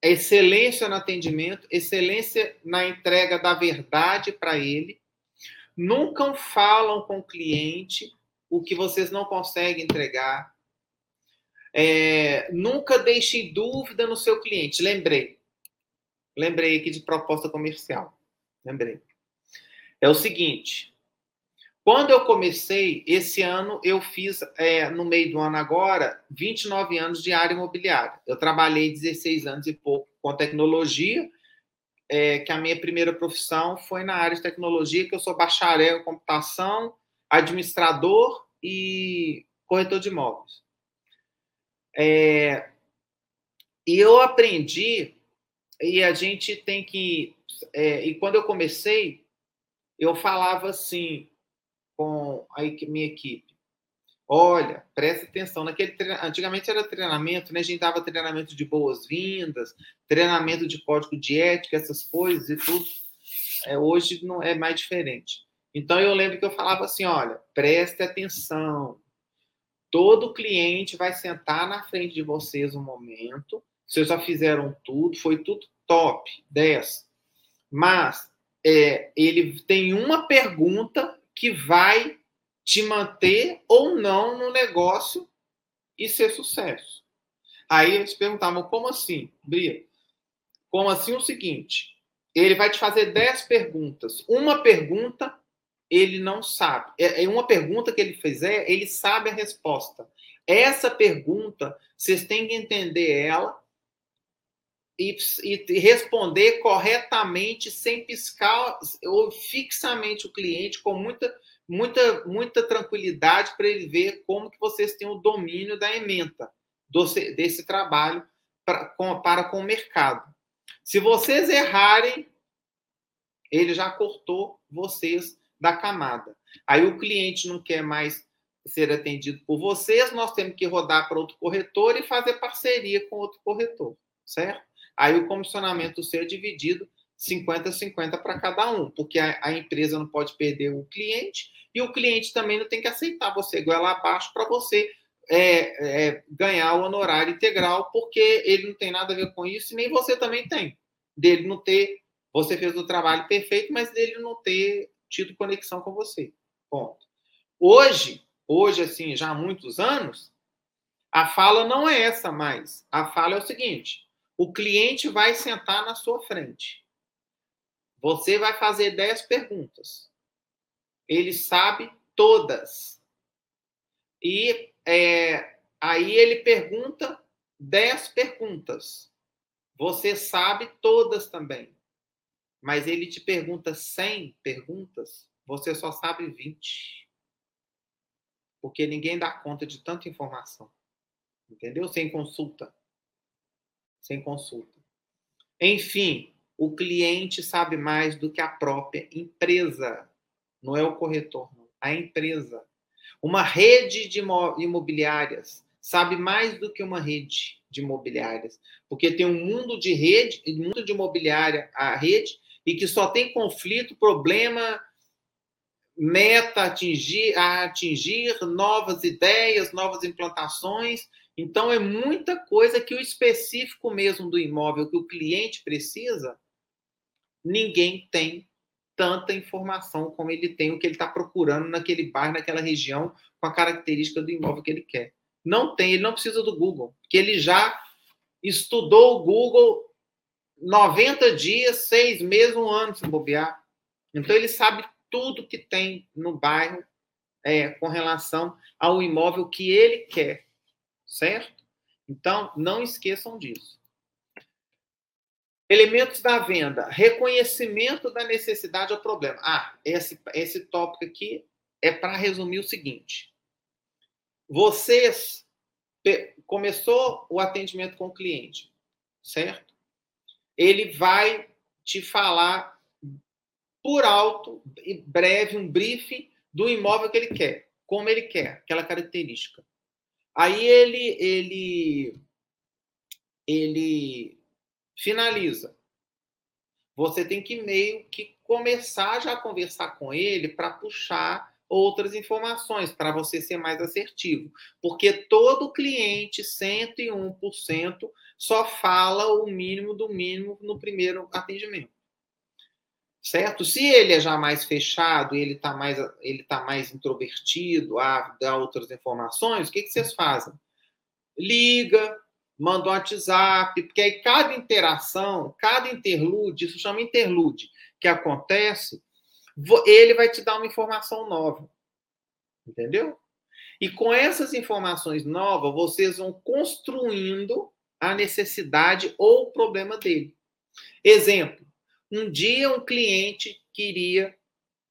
excelência no atendimento, excelência na entrega da verdade para ele. Nunca falam com o cliente o que vocês não conseguem entregar. É, nunca deixe dúvida no seu cliente. Lembrei. Lembrei aqui de proposta comercial. Lembrei. É o seguinte. Quando eu comecei, esse ano, eu fiz, é, no meio do ano agora, 29 anos de área imobiliária. Eu trabalhei 16 anos e pouco com tecnologia, é, que a minha primeira profissão foi na área de tecnologia, que eu sou bacharel em computação, administrador e corretor de imóveis. É, e eu aprendi, e a gente tem que. É, e quando eu comecei, eu falava assim com a minha equipe: olha, presta atenção. Naquele Antigamente era treinamento, né? a gente dava treinamento de boas-vindas, treinamento de código de ética, essas coisas e tudo. É, hoje não é mais diferente. Então eu lembro que eu falava assim: olha, preste atenção. Todo cliente vai sentar na frente de vocês um momento. Vocês já fizeram tudo, foi tudo top, 10. Mas é, ele tem uma pergunta que vai te manter ou não no negócio e ser sucesso. Aí eles perguntavam, como assim, Bria? Como assim o seguinte? Ele vai te fazer 10 perguntas. Uma pergunta ele não sabe. É, é uma pergunta que ele fizer, ele sabe a resposta. Essa pergunta, vocês têm que entender ela e, e responder corretamente, sem piscar ou fixamente o cliente, com muita, muita, muita tranquilidade para ele ver como que vocês têm o domínio da ementa do, desse trabalho para com, para com o mercado. Se vocês errarem, ele já cortou vocês da camada. Aí o cliente não quer mais ser atendido por vocês, nós temos que rodar para outro corretor e fazer parceria com outro corretor, certo? Aí o comissionamento ser dividido 50-50 para cada um, porque a, a, empresa não pode perder o cliente e o cliente também não tem que aceitar você goela abaixo para você é, é, ganhar o honorário integral, porque ele não tem nada a ver com isso e nem você também tem. Dele não ter, você fez o trabalho perfeito, mas dele não ter tido conexão com você. Ponto. Hoje, hoje, assim, já há muitos anos, a fala não é essa mais. A fala é o seguinte: o cliente vai sentar na sua frente. Você vai fazer 10 perguntas. Ele sabe todas. E é, aí ele pergunta 10 perguntas. Você sabe todas também mas ele te pergunta 100 perguntas, você só sabe 20. Porque ninguém dá conta de tanta informação. Entendeu? Sem consulta. Sem consulta. Enfim, o cliente sabe mais do que a própria empresa. Não é o corretor, não. A empresa. Uma rede de imobiliárias sabe mais do que uma rede de imobiliárias, porque tem um mundo de rede, mundo de imobiliária, a rede, e que só tem conflito, problema, meta atingir, a atingir, novas ideias, novas implantações. Então, é muita coisa que o específico mesmo do imóvel que o cliente precisa, ninguém tem tanta informação como ele tem, o que ele está procurando naquele bairro, naquela região, com a característica do imóvel que ele quer. Não tem, ele não precisa do Google, porque ele já estudou o Google 90 dias, seis meses, um ano, se bobear. Então, ele sabe tudo que tem no bairro é, com relação ao imóvel que ele quer, certo? Então, não esqueçam disso. Elementos da venda, reconhecimento da necessidade ou problema. Ah, esse, esse tópico aqui é para resumir o seguinte: vocês começou o atendimento com o cliente, certo? Ele vai te falar por alto e breve um briefing do imóvel que ele quer, como ele quer, aquela característica. Aí ele ele ele finaliza. Você tem que meio que começar já a conversar com ele para puxar outras informações, para você ser mais assertivo. Porque todo cliente, 101%, só fala o mínimo do mínimo no primeiro atendimento. Certo? Se ele é já mais fechado, ele está mais, ele tá mais introvertido a dar outras informações, o que, que vocês fazem? Liga, manda um WhatsApp, porque aí cada interação, cada interlude, isso chama interlude, que acontece, ele vai te dar uma informação nova. Entendeu? E com essas informações novas, vocês vão construindo a necessidade ou o problema dele. Exemplo: um dia um cliente queria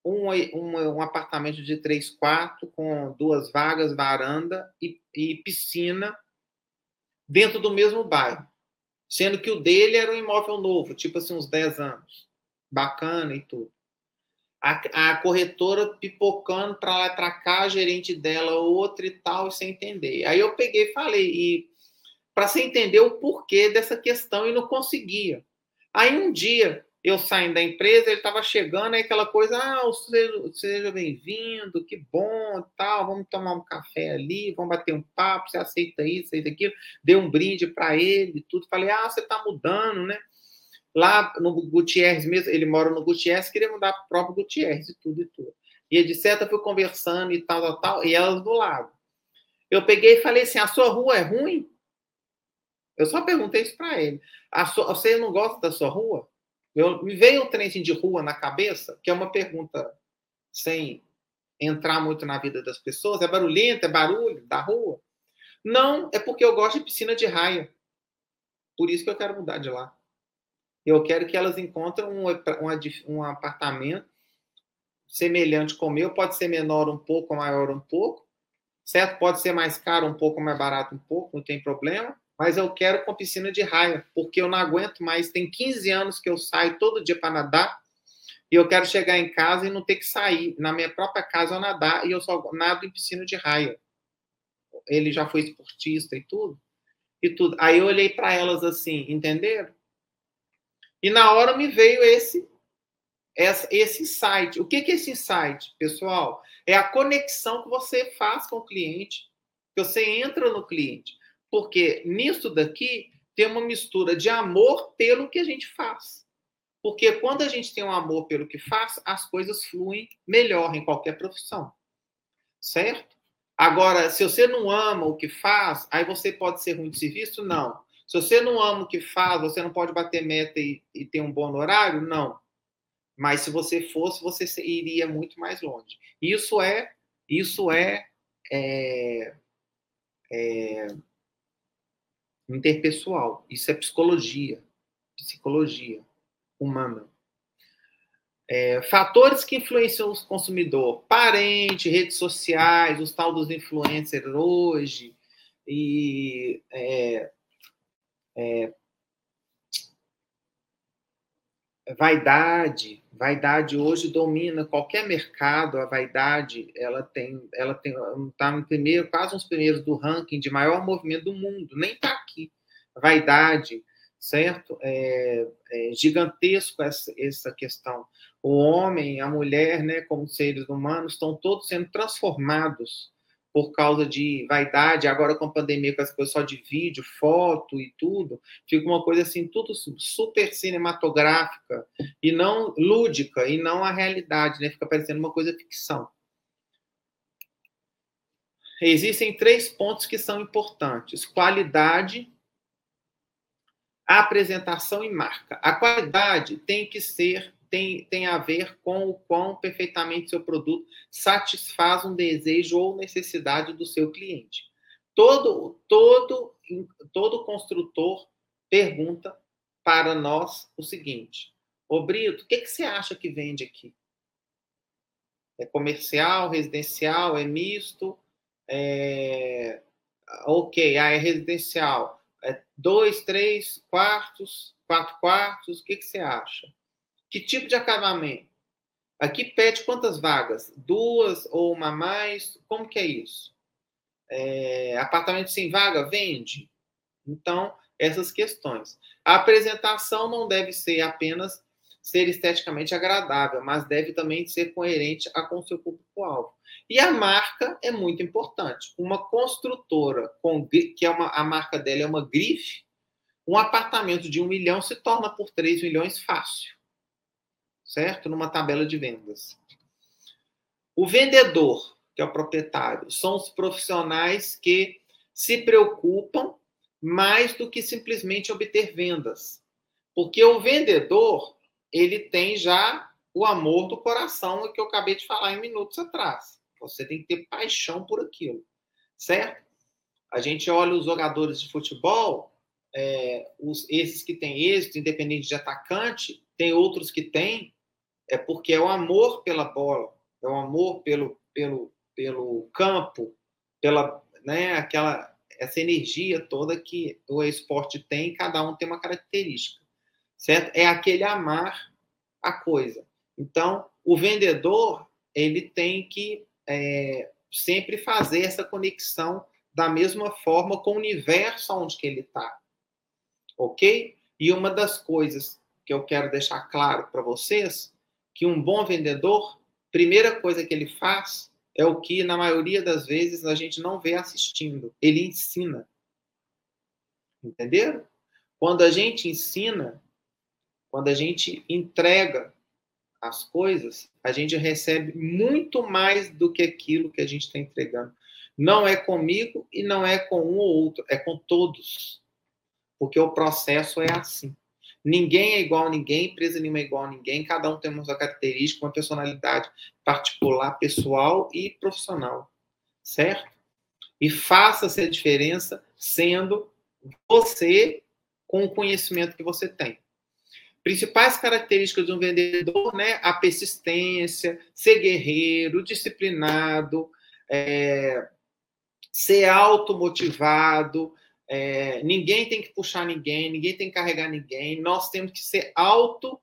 um, um, um apartamento de três quartos com duas vagas, varanda e, e piscina dentro do mesmo bairro, sendo que o dele era um imóvel novo, tipo assim, uns 10 anos. Bacana e tudo. A, a corretora pipocando para lá para cá, a gerente dela outra e tal, sem entender. Aí eu peguei e falei, e para você entender o porquê dessa questão e não conseguia. Aí um dia eu saindo da empresa, ele estava chegando, aí aquela coisa, ah, seja, seja bem-vindo, que bom, tal, vamos tomar um café ali, vamos bater um papo, você aceita isso, aceita aquilo, dei um brinde para ele, tudo, falei, ah, você está mudando, né? Lá no Gutierrez mesmo, ele mora no Gutierrez, queria mudar para o próprio Gutierrez e tudo e tudo. E de certa fui conversando e tal, tal, tal, e elas do lado. Eu peguei e falei assim, a sua rua é ruim? Eu só perguntei isso para ele. A sua, você não gosta da sua rua? Eu, me veio um trem de rua na cabeça, que é uma pergunta sem entrar muito na vida das pessoas. É barulhento? É barulho da rua? Não, é porque eu gosto de piscina de raia. Por isso que eu quero mudar de lá. Eu quero que elas encontrem um, um, um apartamento semelhante com o meu, pode ser menor um pouco, maior um pouco, certo? Pode ser mais caro um pouco, mais barato um pouco, não tem problema mas eu quero com piscina de raia, porque eu não aguento mais. Tem 15 anos que eu saio todo dia para nadar e eu quero chegar em casa e não ter que sair. Na minha própria casa eu nadar e eu só nado em piscina de raia. Ele já foi esportista e tudo. E tudo. Aí eu olhei para elas assim, entenderam? E na hora me veio esse esse insight. O que é esse insight, pessoal? É a conexão que você faz com o cliente, que você entra no cliente. Porque nisso daqui tem uma mistura de amor pelo que a gente faz. Porque quando a gente tem um amor pelo que faz, as coisas fluem melhor em qualquer profissão. Certo? Agora, se você não ama o que faz, aí você pode ser ruim de serviço? Não. Se você não ama o que faz, você não pode bater meta e, e ter um bom horário? Não. Mas se você fosse, você iria muito mais longe. Isso é, isso é, é, é interpessoal. Isso é psicologia, psicologia humana. É, fatores que influenciam o consumidor: parente, redes sociais, os tal dos influencers hoje, e é, vaidade. Vaidade hoje domina qualquer mercado. A vaidade, ela tem, ela tem, está no primeiro, quase uns primeiros do ranking de maior movimento do mundo. Nem está aqui. Vaidade, certo? É, é gigantesco essa, essa questão. O homem, a mulher, né, como seres humanos, estão todos sendo transformados por causa de vaidade, agora com a pandemia, com as coisas só de vídeo, foto e tudo, fica uma coisa assim, tudo super cinematográfica e não lúdica, e não a realidade, né? Fica parecendo uma coisa ficção. Existem três pontos que são importantes: qualidade, apresentação e marca. A qualidade tem que ser tem, tem a ver com o quão perfeitamente seu produto satisfaz um desejo ou necessidade do seu cliente. Todo, todo, todo construtor pergunta para nós o seguinte: Ô Brito, o que, que você acha que vende aqui? É comercial, residencial, é misto? É... Ok, ah, é residencial. É dois, três quartos, quatro quartos, o que, que você acha? Que tipo de acabamento? Aqui pede quantas vagas? Duas ou uma a mais? Como que é isso? É, apartamento sem vaga vende? Então, essas questões. A apresentação não deve ser apenas ser esteticamente agradável, mas deve também ser coerente com o seu público-alvo. E a marca é muito importante. Uma construtora, com, que é uma, a marca dela é uma grife, um apartamento de um milhão se torna por três milhões fácil certo? Numa tabela de vendas. O vendedor, que é o proprietário, são os profissionais que se preocupam mais do que simplesmente obter vendas. Porque o vendedor, ele tem já o amor do coração, que eu acabei de falar em minutos atrás. Você tem que ter paixão por aquilo, certo? A gente olha os jogadores de futebol, é, os, esses que têm êxito, independente de atacante, tem outros que têm, é porque é o amor pela bola, é o amor pelo, pelo, pelo campo, pela né, aquela essa energia toda que o esporte tem, cada um tem uma característica, certo? É aquele amar a coisa. Então, o vendedor ele tem que é, sempre fazer essa conexão da mesma forma com o universo onde que ele está, ok? E uma das coisas que eu quero deixar claro para vocês que um bom vendedor, primeira coisa que ele faz é o que, na maioria das vezes, a gente não vê assistindo. Ele ensina. Entenderam? Quando a gente ensina, quando a gente entrega as coisas, a gente recebe muito mais do que aquilo que a gente está entregando. Não é comigo e não é com um ou outro, é com todos. Porque o processo é assim. Ninguém é igual a ninguém, empresa nenhuma é igual a ninguém, cada um tem uma sua característica, uma personalidade particular, pessoal e profissional, certo? E faça essa diferença sendo você com o conhecimento que você tem. Principais características de um vendedor, né? A persistência, ser guerreiro, disciplinado, é, ser automotivado, é, ninguém tem que puxar ninguém, ninguém tem que carregar ninguém. Nós temos que ser auto,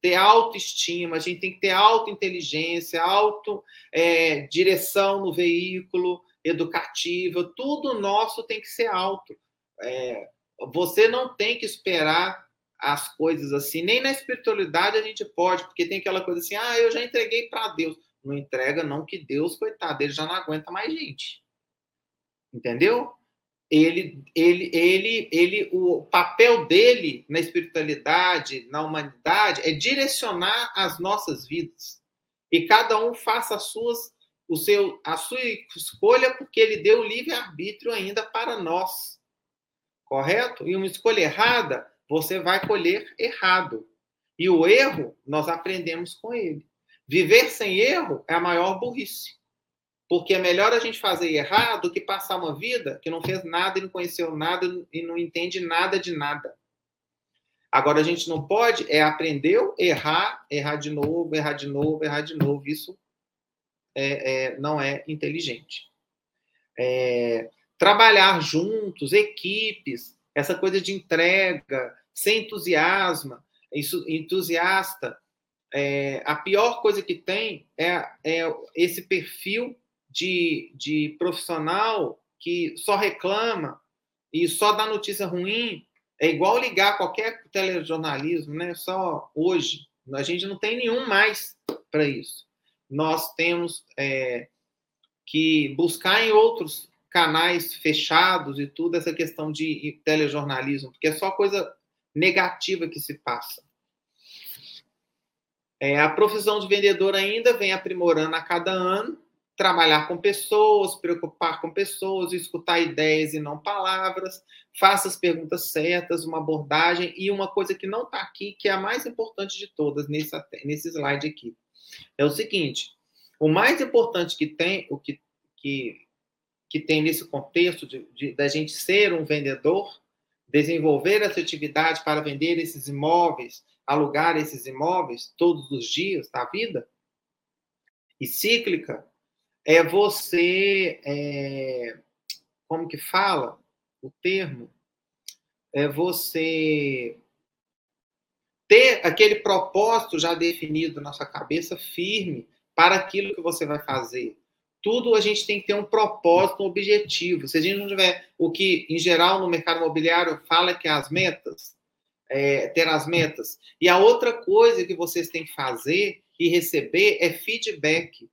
ter autoestima, a gente tem que ter autointeligência, auto é, direção no veículo educativa, tudo nosso tem que ser alto. É, você não tem que esperar as coisas assim, nem na espiritualidade a gente pode, porque tem aquela coisa assim, ah, eu já entreguei para Deus. Não entrega, não, que Deus, coitado, ele já não aguenta mais gente. Entendeu? Ele, ele, ele, ele, o papel dele na espiritualidade, na humanidade, é direcionar as nossas vidas. E cada um faça as suas, o seu, a sua escolha, porque ele deu livre arbítrio ainda para nós. Correto? E uma escolha errada, você vai colher errado. E o erro, nós aprendemos com ele. Viver sem erro é a maior burrice. Porque é melhor a gente fazer errado do que passar uma vida que não fez nada e não conheceu nada e não entende nada de nada. Agora, a gente não pode é aprendeu, errar, errar de novo, errar de novo, errar de novo. Isso é, é, não é inteligente. É, trabalhar juntos, equipes, essa coisa de entrega, sem entusiasmo, entusiasta. É, a pior coisa que tem é, é esse perfil de, de profissional que só reclama e só dá notícia ruim, é igual ligar qualquer telejornalismo, né? Só hoje. A gente não tem nenhum mais para isso. Nós temos é, que buscar em outros canais fechados e tudo essa questão de telejornalismo, porque é só coisa negativa que se passa. É, a profissão de vendedor ainda vem aprimorando a cada ano, trabalhar com pessoas, preocupar com pessoas, escutar ideias e não palavras, faça as perguntas certas, uma abordagem e uma coisa que não está aqui, que é a mais importante de todas nesse, nesse slide aqui. É o seguinte: o mais importante que tem, o que, que, que tem nesse contexto de, da gente ser um vendedor, desenvolver essa atividade para vender esses imóveis, alugar esses imóveis todos os dias da vida, e cíclica, é você, é, como que fala o termo? É você ter aquele propósito já definido na sua cabeça firme para aquilo que você vai fazer. Tudo a gente tem que ter um propósito, um objetivo. Se a gente não tiver o que, em geral, no mercado imobiliário fala que é as metas, é, ter as metas. E a outra coisa que vocês têm que fazer e receber é feedback.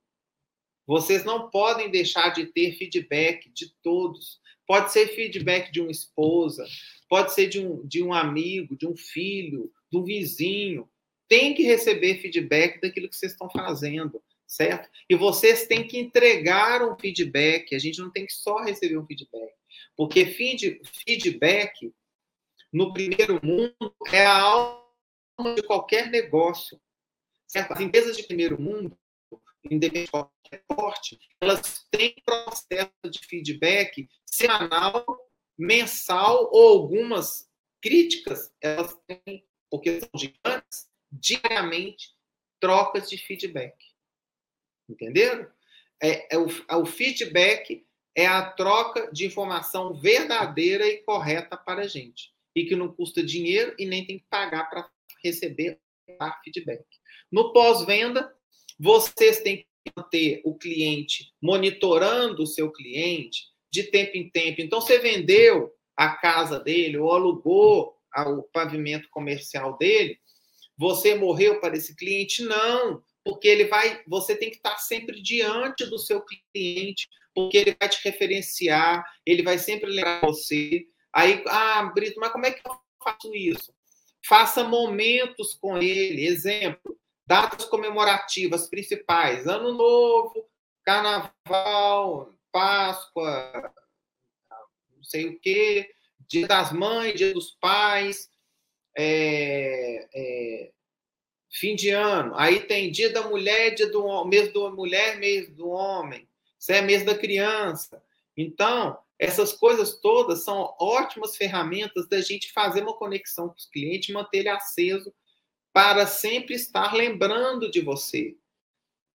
Vocês não podem deixar de ter feedback de todos. Pode ser feedback de uma esposa, pode ser de um, de um amigo, de um filho, do vizinho. Tem que receber feedback daquilo que vocês estão fazendo, certo? E vocês têm que entregar um feedback. A gente não tem que só receber um feedback. Porque feed, feedback, no primeiro mundo, é a alma de qualquer negócio. Certo? As empresas de primeiro mundo, independente de porte, elas têm processo de feedback semanal, mensal ou algumas críticas, elas têm, porque são gigantes, diariamente trocas de feedback. Entenderam? É, é o, é o feedback é a troca de informação verdadeira e correta para a gente. E que não custa dinheiro e nem tem que pagar para receber feedback. No pós-venda, vocês têm que manter o cliente monitorando o seu cliente de tempo em tempo. Então, você vendeu a casa dele ou alugou o pavimento comercial dele, você morreu para esse cliente? Não, porque ele vai, você tem que estar sempre diante do seu cliente, porque ele vai te referenciar, ele vai sempre lembrar você. Aí, ah, Brito, mas como é que eu faço isso? Faça momentos com ele. Exemplo, Datas comemorativas principais: Ano Novo, Carnaval, Páscoa, não sei o quê, Dia das Mães, Dia dos Pais, é, é, fim de ano. Aí tem Dia da Mulher, Dia do mês da mulher, mês do homem. Isso é mês da criança. Então, essas coisas todas são ótimas ferramentas da gente fazer uma conexão com os clientes, manter ele aceso para sempre estar lembrando de você.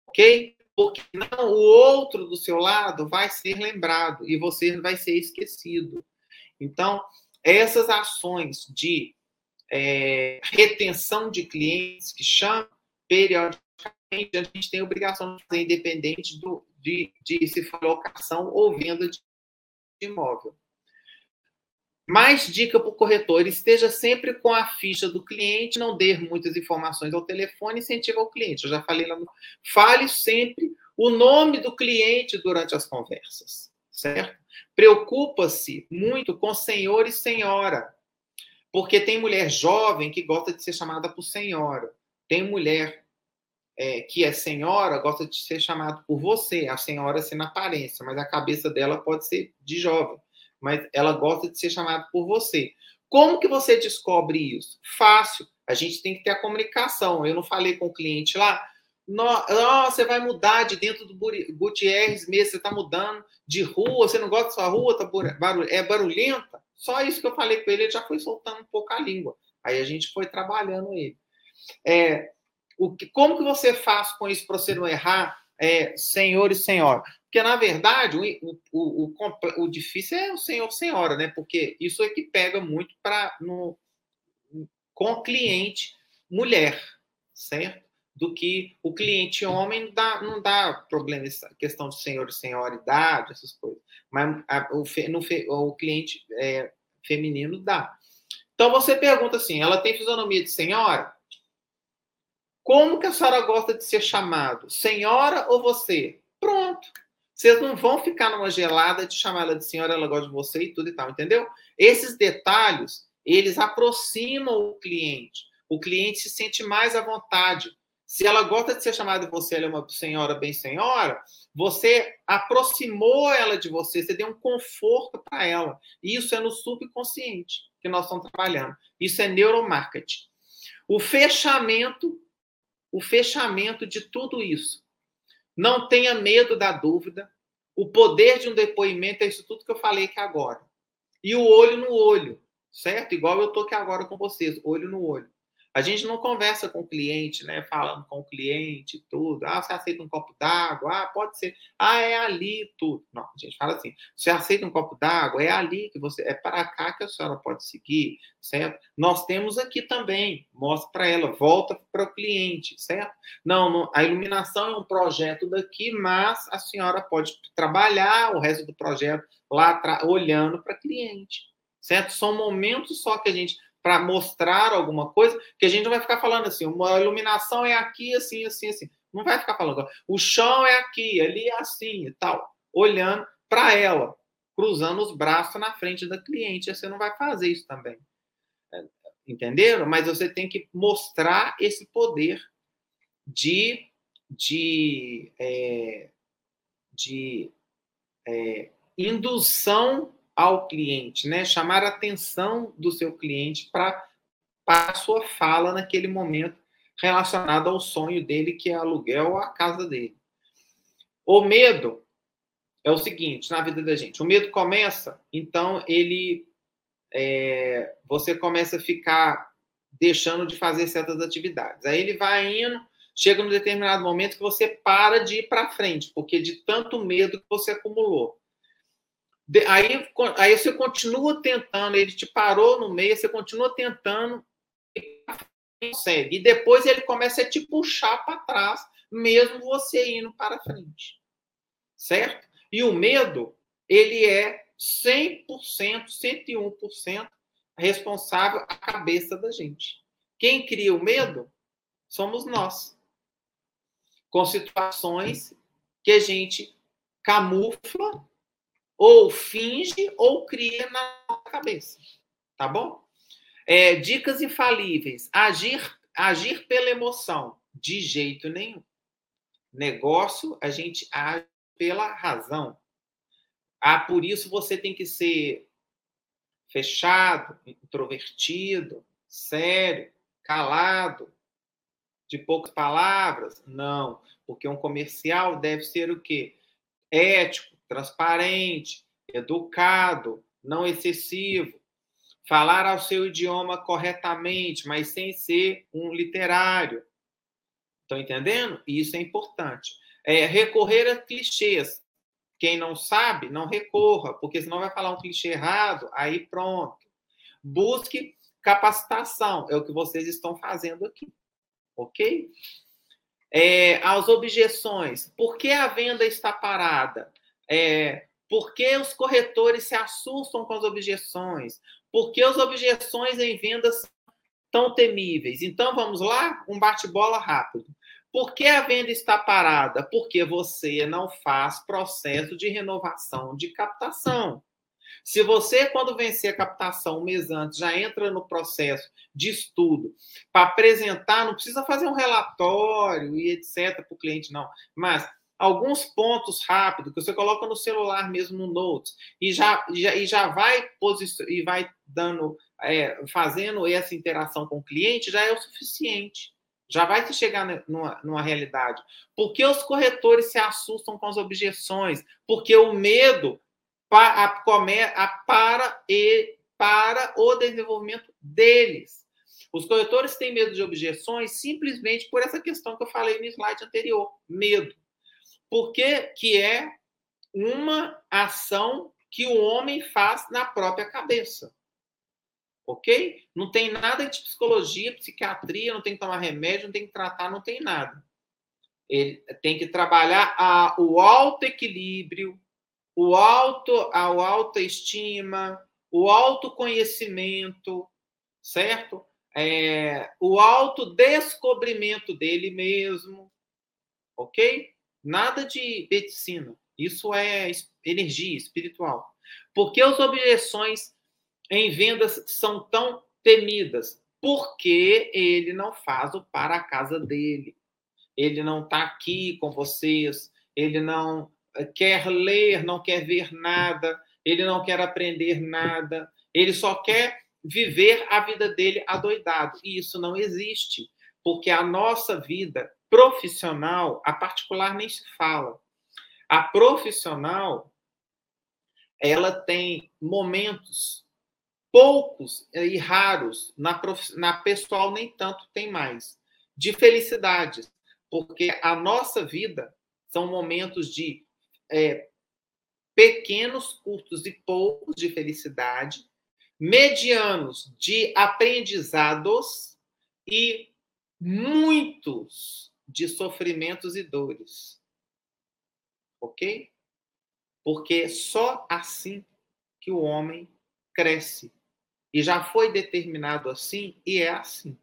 Ok? Porque não, o outro do seu lado vai ser lembrado e você vai ser esquecido. Então, essas ações de é, retenção de clientes que chamam periodicamente, a gente tem a obrigação de fazer independente do, de, de se for locação ou venda de imóvel. Mais dica para o corretor: esteja sempre com a ficha do cliente, não dê muitas informações ao telefone, incentiva o cliente. Eu já falei lá no. Fale sempre o nome do cliente durante as conversas, certo? Preocupa-se muito com senhor e senhora, porque tem mulher jovem que gosta de ser chamada por senhora, tem mulher é, que é senhora gosta de ser chamada por você, a senhora sendo aparência, mas a cabeça dela pode ser de jovem mas ela gosta de ser chamada por você. Como que você descobre isso? Fácil. A gente tem que ter a comunicação. Eu não falei com o cliente lá, nossa, você vai mudar de dentro do Gutierrez mesmo, você está mudando de rua, você não gosta da sua rua, tá é barulhenta? Só isso que eu falei com ele, ele já foi soltando um pouco a língua. Aí a gente foi trabalhando ele. É, o que, como que você faz com isso para você não errar, é, senhor e senhora? Porque, na verdade, o, o, o, o difícil é o senhor senhora, né? Porque isso é que pega muito para com o cliente mulher, certo? Do que o cliente homem não dá, não dá problema essa questão de senhor e senhora, idade, essas coisas. Mas a, o, no, o cliente é, feminino dá. Então você pergunta assim: ela tem fisionomia de senhora? Como que a senhora gosta de ser chamado? Senhora ou você? Vocês não vão ficar numa gelada de chamar ela de senhora, ela gosta de você e tudo e tal, entendeu? Esses detalhes, eles aproximam o cliente. O cliente se sente mais à vontade. Se ela gosta de ser chamada de você, ela é uma senhora bem senhora, você aproximou ela de você, você deu um conforto para ela. Isso é no subconsciente que nós estamos trabalhando. Isso é neuromarketing. O fechamento, o fechamento de tudo isso. Não tenha medo da dúvida. O poder de um depoimento é isso tudo que eu falei aqui agora. E o olho no olho, certo? Igual eu estou aqui agora com vocês, olho no olho. A gente não conversa com o cliente, né? Falando com o cliente, tudo. Ah, você aceita um copo d'água? Ah, pode ser. Ah, é ali, tudo. Não, a gente fala assim: você aceita um copo d'água? É ali que você. É para cá que a senhora pode seguir, certo? Nós temos aqui também. Mostra para ela, volta para o cliente, certo? Não, não, a iluminação é um projeto daqui, mas a senhora pode trabalhar o resto do projeto lá olhando para cliente, certo? São momentos só que a gente para mostrar alguma coisa, que a gente não vai ficar falando assim, uma iluminação é aqui, assim, assim, assim. Não vai ficar falando, o chão é aqui, ali é assim e tal. Olhando para ela, cruzando os braços na frente da cliente. Você não vai fazer isso também. Entenderam? Mas você tem que mostrar esse poder de, de, é, de é, indução ao cliente, né? Chamar a atenção do seu cliente para a sua fala naquele momento relacionado ao sonho dele, que é aluguel a casa dele. O medo é o seguinte na vida da gente. O medo começa, então ele é, você começa a ficar deixando de fazer certas atividades. Aí ele vai indo, chega num determinado momento que você para de ir para frente, porque de tanto medo que você acumulou. Aí, aí você continua tentando, ele te parou no meio, você continua tentando e consegue. E depois ele começa a te puxar para trás, mesmo você indo para frente. Certo? E o medo, ele é 100%, 101% responsável a cabeça da gente. Quem cria o medo somos nós. Com situações que a gente camufla ou finge ou cria na cabeça. Tá bom? É, dicas infalíveis. Agir, agir pela emoção. De jeito nenhum. Negócio, a gente age pela razão. Ah, por isso você tem que ser fechado, introvertido, sério, calado, de poucas palavras? Não, porque um comercial deve ser o quê? Ético, transparente, educado, não excessivo, falar ao seu idioma corretamente, mas sem ser um literário. Estão entendendo? Isso é importante. É, recorrer a clichês. Quem não sabe, não recorra, porque senão vai falar um clichê errado, aí pronto. Busque capacitação, é o que vocês estão fazendo aqui. Ok? É, as objeções. Por que a venda está parada? É, por que os corretores se assustam com as objeções? Por que as objeções em vendas são tão temíveis? Então, vamos lá? Um bate-bola rápido. Por que a venda está parada? Porque você não faz processo de renovação de captação. Se você, quando vencer a captação um mês antes, já entra no processo de estudo para apresentar, não precisa fazer um relatório e etc. para o cliente, não. Mas alguns pontos rápidos que você coloca no celular mesmo no Notes e já, já, e já vai e vai dando é, fazendo essa interação com o cliente já é o suficiente. Já vai te chegar numa, numa realidade. Por que os corretores se assustam com as objeções porque o medo para, a, para e para o desenvolvimento deles. Os corretores têm medo de objeções simplesmente por essa questão que eu falei no slide anterior medo porque que é uma ação que o homem faz na própria cabeça. Ok? Não tem nada de psicologia, psiquiatria, não tem que tomar remédio, não tem que tratar, não tem nada. Ele tem que trabalhar a, o alto equilíbrio, o alto, a autoestima, o autoconhecimento, certo? É, o autodescobrimento dele mesmo, ok? Nada de medicina. Isso é energia espiritual. Por que as objeções em vendas são tão temidas? Porque ele não faz o para a casa dele. Ele não está aqui com vocês, ele não eh, quer ler, não quer ver nada, ele não quer aprender nada, ele só quer viver a vida dele adoidado. E isso não existe, porque a nossa vida profissional, a particular nem se fala. A profissional, ela tem momentos poucos e raros, na, prof... na pessoal nem tanto tem mais, de felicidades, porque a nossa vida são momentos de é, pequenos, curtos e poucos de felicidade, medianos de aprendizados e muitos de sofrimentos e dores. Ok? Porque só assim que o homem cresce. E já foi determinado assim e é assim.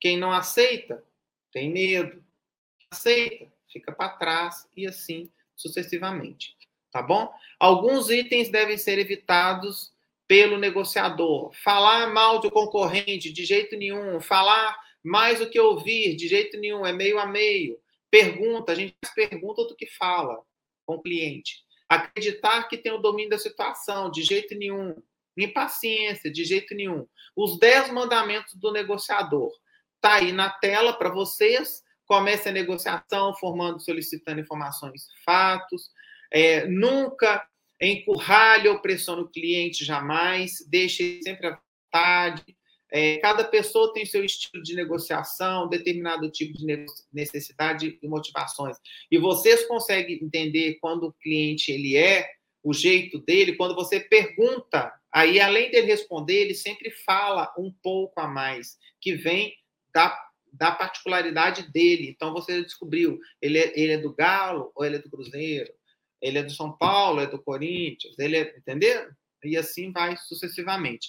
Quem não aceita tem medo, aceita, fica para trás e assim sucessivamente. Tá bom? Alguns itens devem ser evitados pelo negociador. Falar mal do concorrente, de jeito nenhum. Falar mais do que ouvir, de jeito nenhum. É meio a meio. Pergunta, a gente pergunta do que fala com o cliente. Acreditar que tem o domínio da situação, de jeito nenhum. Impaciência, de jeito nenhum. Os dez mandamentos do negociador. Tá aí na tela para vocês. Comece a negociação formando, solicitando informações, fatos. É, nunca encurralhe ou pressione o cliente jamais, deixe sempre à vontade. É, cada pessoa tem seu estilo de negociação, determinado tipo de necessidade e motivações. E vocês conseguem entender quando o cliente ele é, o jeito dele, quando você pergunta, aí além dele responder, ele sempre fala um pouco a mais, que vem da, da particularidade dele. Então você descobriu, ele é, ele é do Galo ou ele é do Cruzeiro? ele é do São Paulo, é do Corinthians, ele é, entendeu? E assim vai sucessivamente.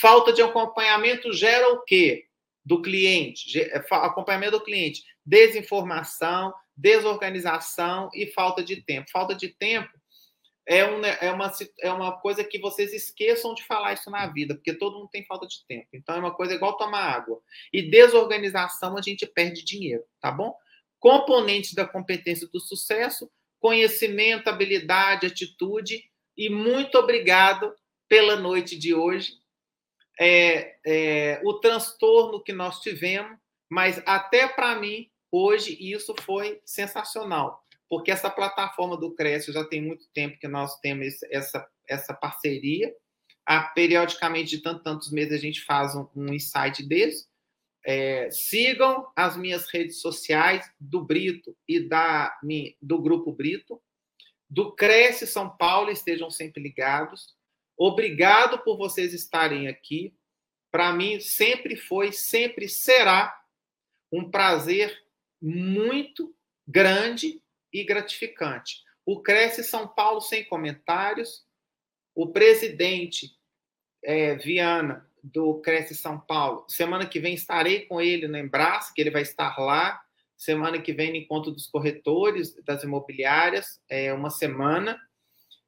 Falta de acompanhamento gera o quê? Do cliente, é, acompanhamento do cliente, desinformação, desorganização e falta de tempo. Falta de tempo é, um, é, uma, é uma coisa que vocês esqueçam de falar isso na vida, porque todo mundo tem falta de tempo. Então é uma coisa igual tomar água. E desorganização a gente perde dinheiro, tá bom? Componentes da competência do sucesso, conhecimento, habilidade, atitude. E muito obrigado pela noite de hoje. É, é, o transtorno que nós tivemos, mas até para mim, hoje, isso foi sensacional, porque essa plataforma do Cresce já tem muito tempo que nós temos essa, essa parceria. Periodicamente, de tantos, tantos meses, a gente faz um, um insight desse. É, sigam as minhas redes sociais do Brito e da, do Grupo Brito, do Cresce São Paulo, estejam sempre ligados. Obrigado por vocês estarem aqui. Para mim, sempre foi, sempre será um prazer muito grande e gratificante. O Cresce São Paulo sem comentários. O presidente é, Viana do Cresce São Paulo. Semana que vem estarei com ele no Embras, que ele vai estar lá. Semana que vem encontro dos corretores das imobiliárias, é uma semana.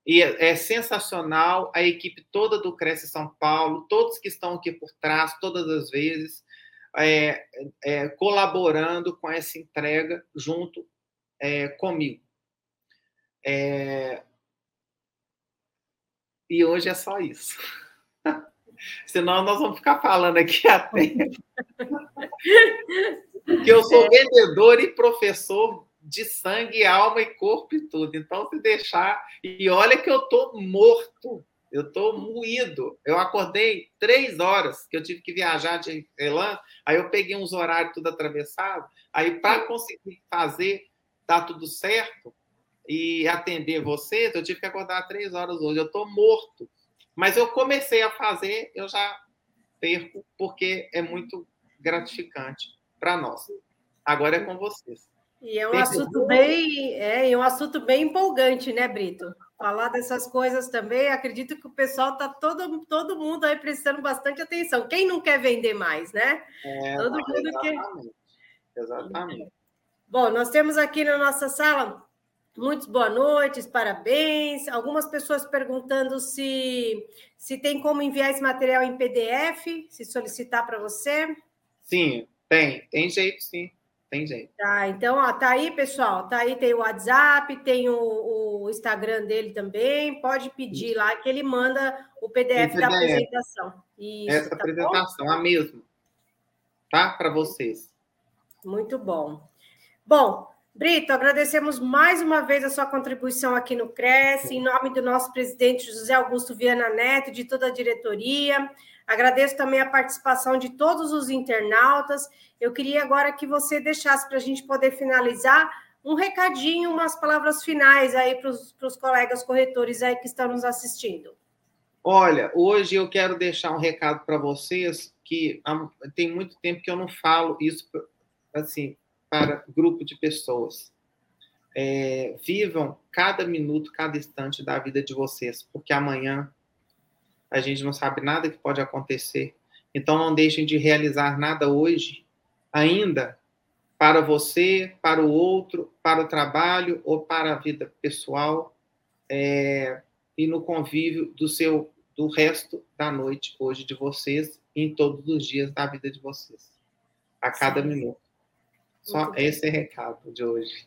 E é, é sensacional a equipe toda do Cresce São Paulo, todos que estão aqui por trás, todas as vezes, é, é, colaborando com essa entrega junto é, comigo. É, e hoje é só isso. Senão nós vamos ficar falando aqui até. que eu sou vendedor e professor de sangue, alma e corpo e tudo. Então, se deixar. E olha que eu estou morto. Eu estou moído. Eu acordei três horas, que eu tive que viajar de Elan, aí eu peguei uns horários tudo atravessado. Aí, para conseguir fazer, tá tudo certo e atender vocês, eu tive que acordar três horas hoje. Eu estou morto. Mas eu comecei a fazer, eu já perco, porque é muito gratificante para nós. Agora é com vocês. E é um Tem assunto bem, é, um assunto bem empolgante, né, Brito? Falar dessas coisas também, acredito que o pessoal está todo, todo mundo aí prestando bastante atenção. Quem não quer vender mais, né? É, todo mundo exatamente. quer. Exatamente. Bom, nós temos aqui na nossa sala Muitos boa noites, parabéns. Algumas pessoas perguntando se, se tem como enviar esse material em PDF, se solicitar para você. Sim, tem. Tem jeito, sim. Tem jeito. Tá, então, ó, tá aí, pessoal. Tá aí, tem o WhatsApp, tem o, o Instagram dele também. Pode pedir lá que ele manda o PDF, PDF. da apresentação. Isso, Essa tá apresentação, bom? a mesma. Tá? Para vocês. Muito bom. Bom, Brito, agradecemos mais uma vez a sua contribuição aqui no Cresce, em nome do nosso presidente José Augusto Viana Neto de toda a diretoria. Agradeço também a participação de todos os internautas. Eu queria agora que você deixasse para a gente poder finalizar um recadinho, umas palavras finais aí para os colegas corretores aí que estão nos assistindo. Olha, hoje eu quero deixar um recado para vocês que tem muito tempo que eu não falo isso assim para grupo de pessoas. É, vivam cada minuto, cada instante da vida de vocês, porque amanhã a gente não sabe nada que pode acontecer. Então não deixem de realizar nada hoje, ainda para você, para o outro, para o trabalho ou para a vida pessoal é, e no convívio do seu do resto da noite hoje de vocês e em todos os dias da vida de vocês, a cada Sim. minuto. Só Muito esse bem. recado de hoje.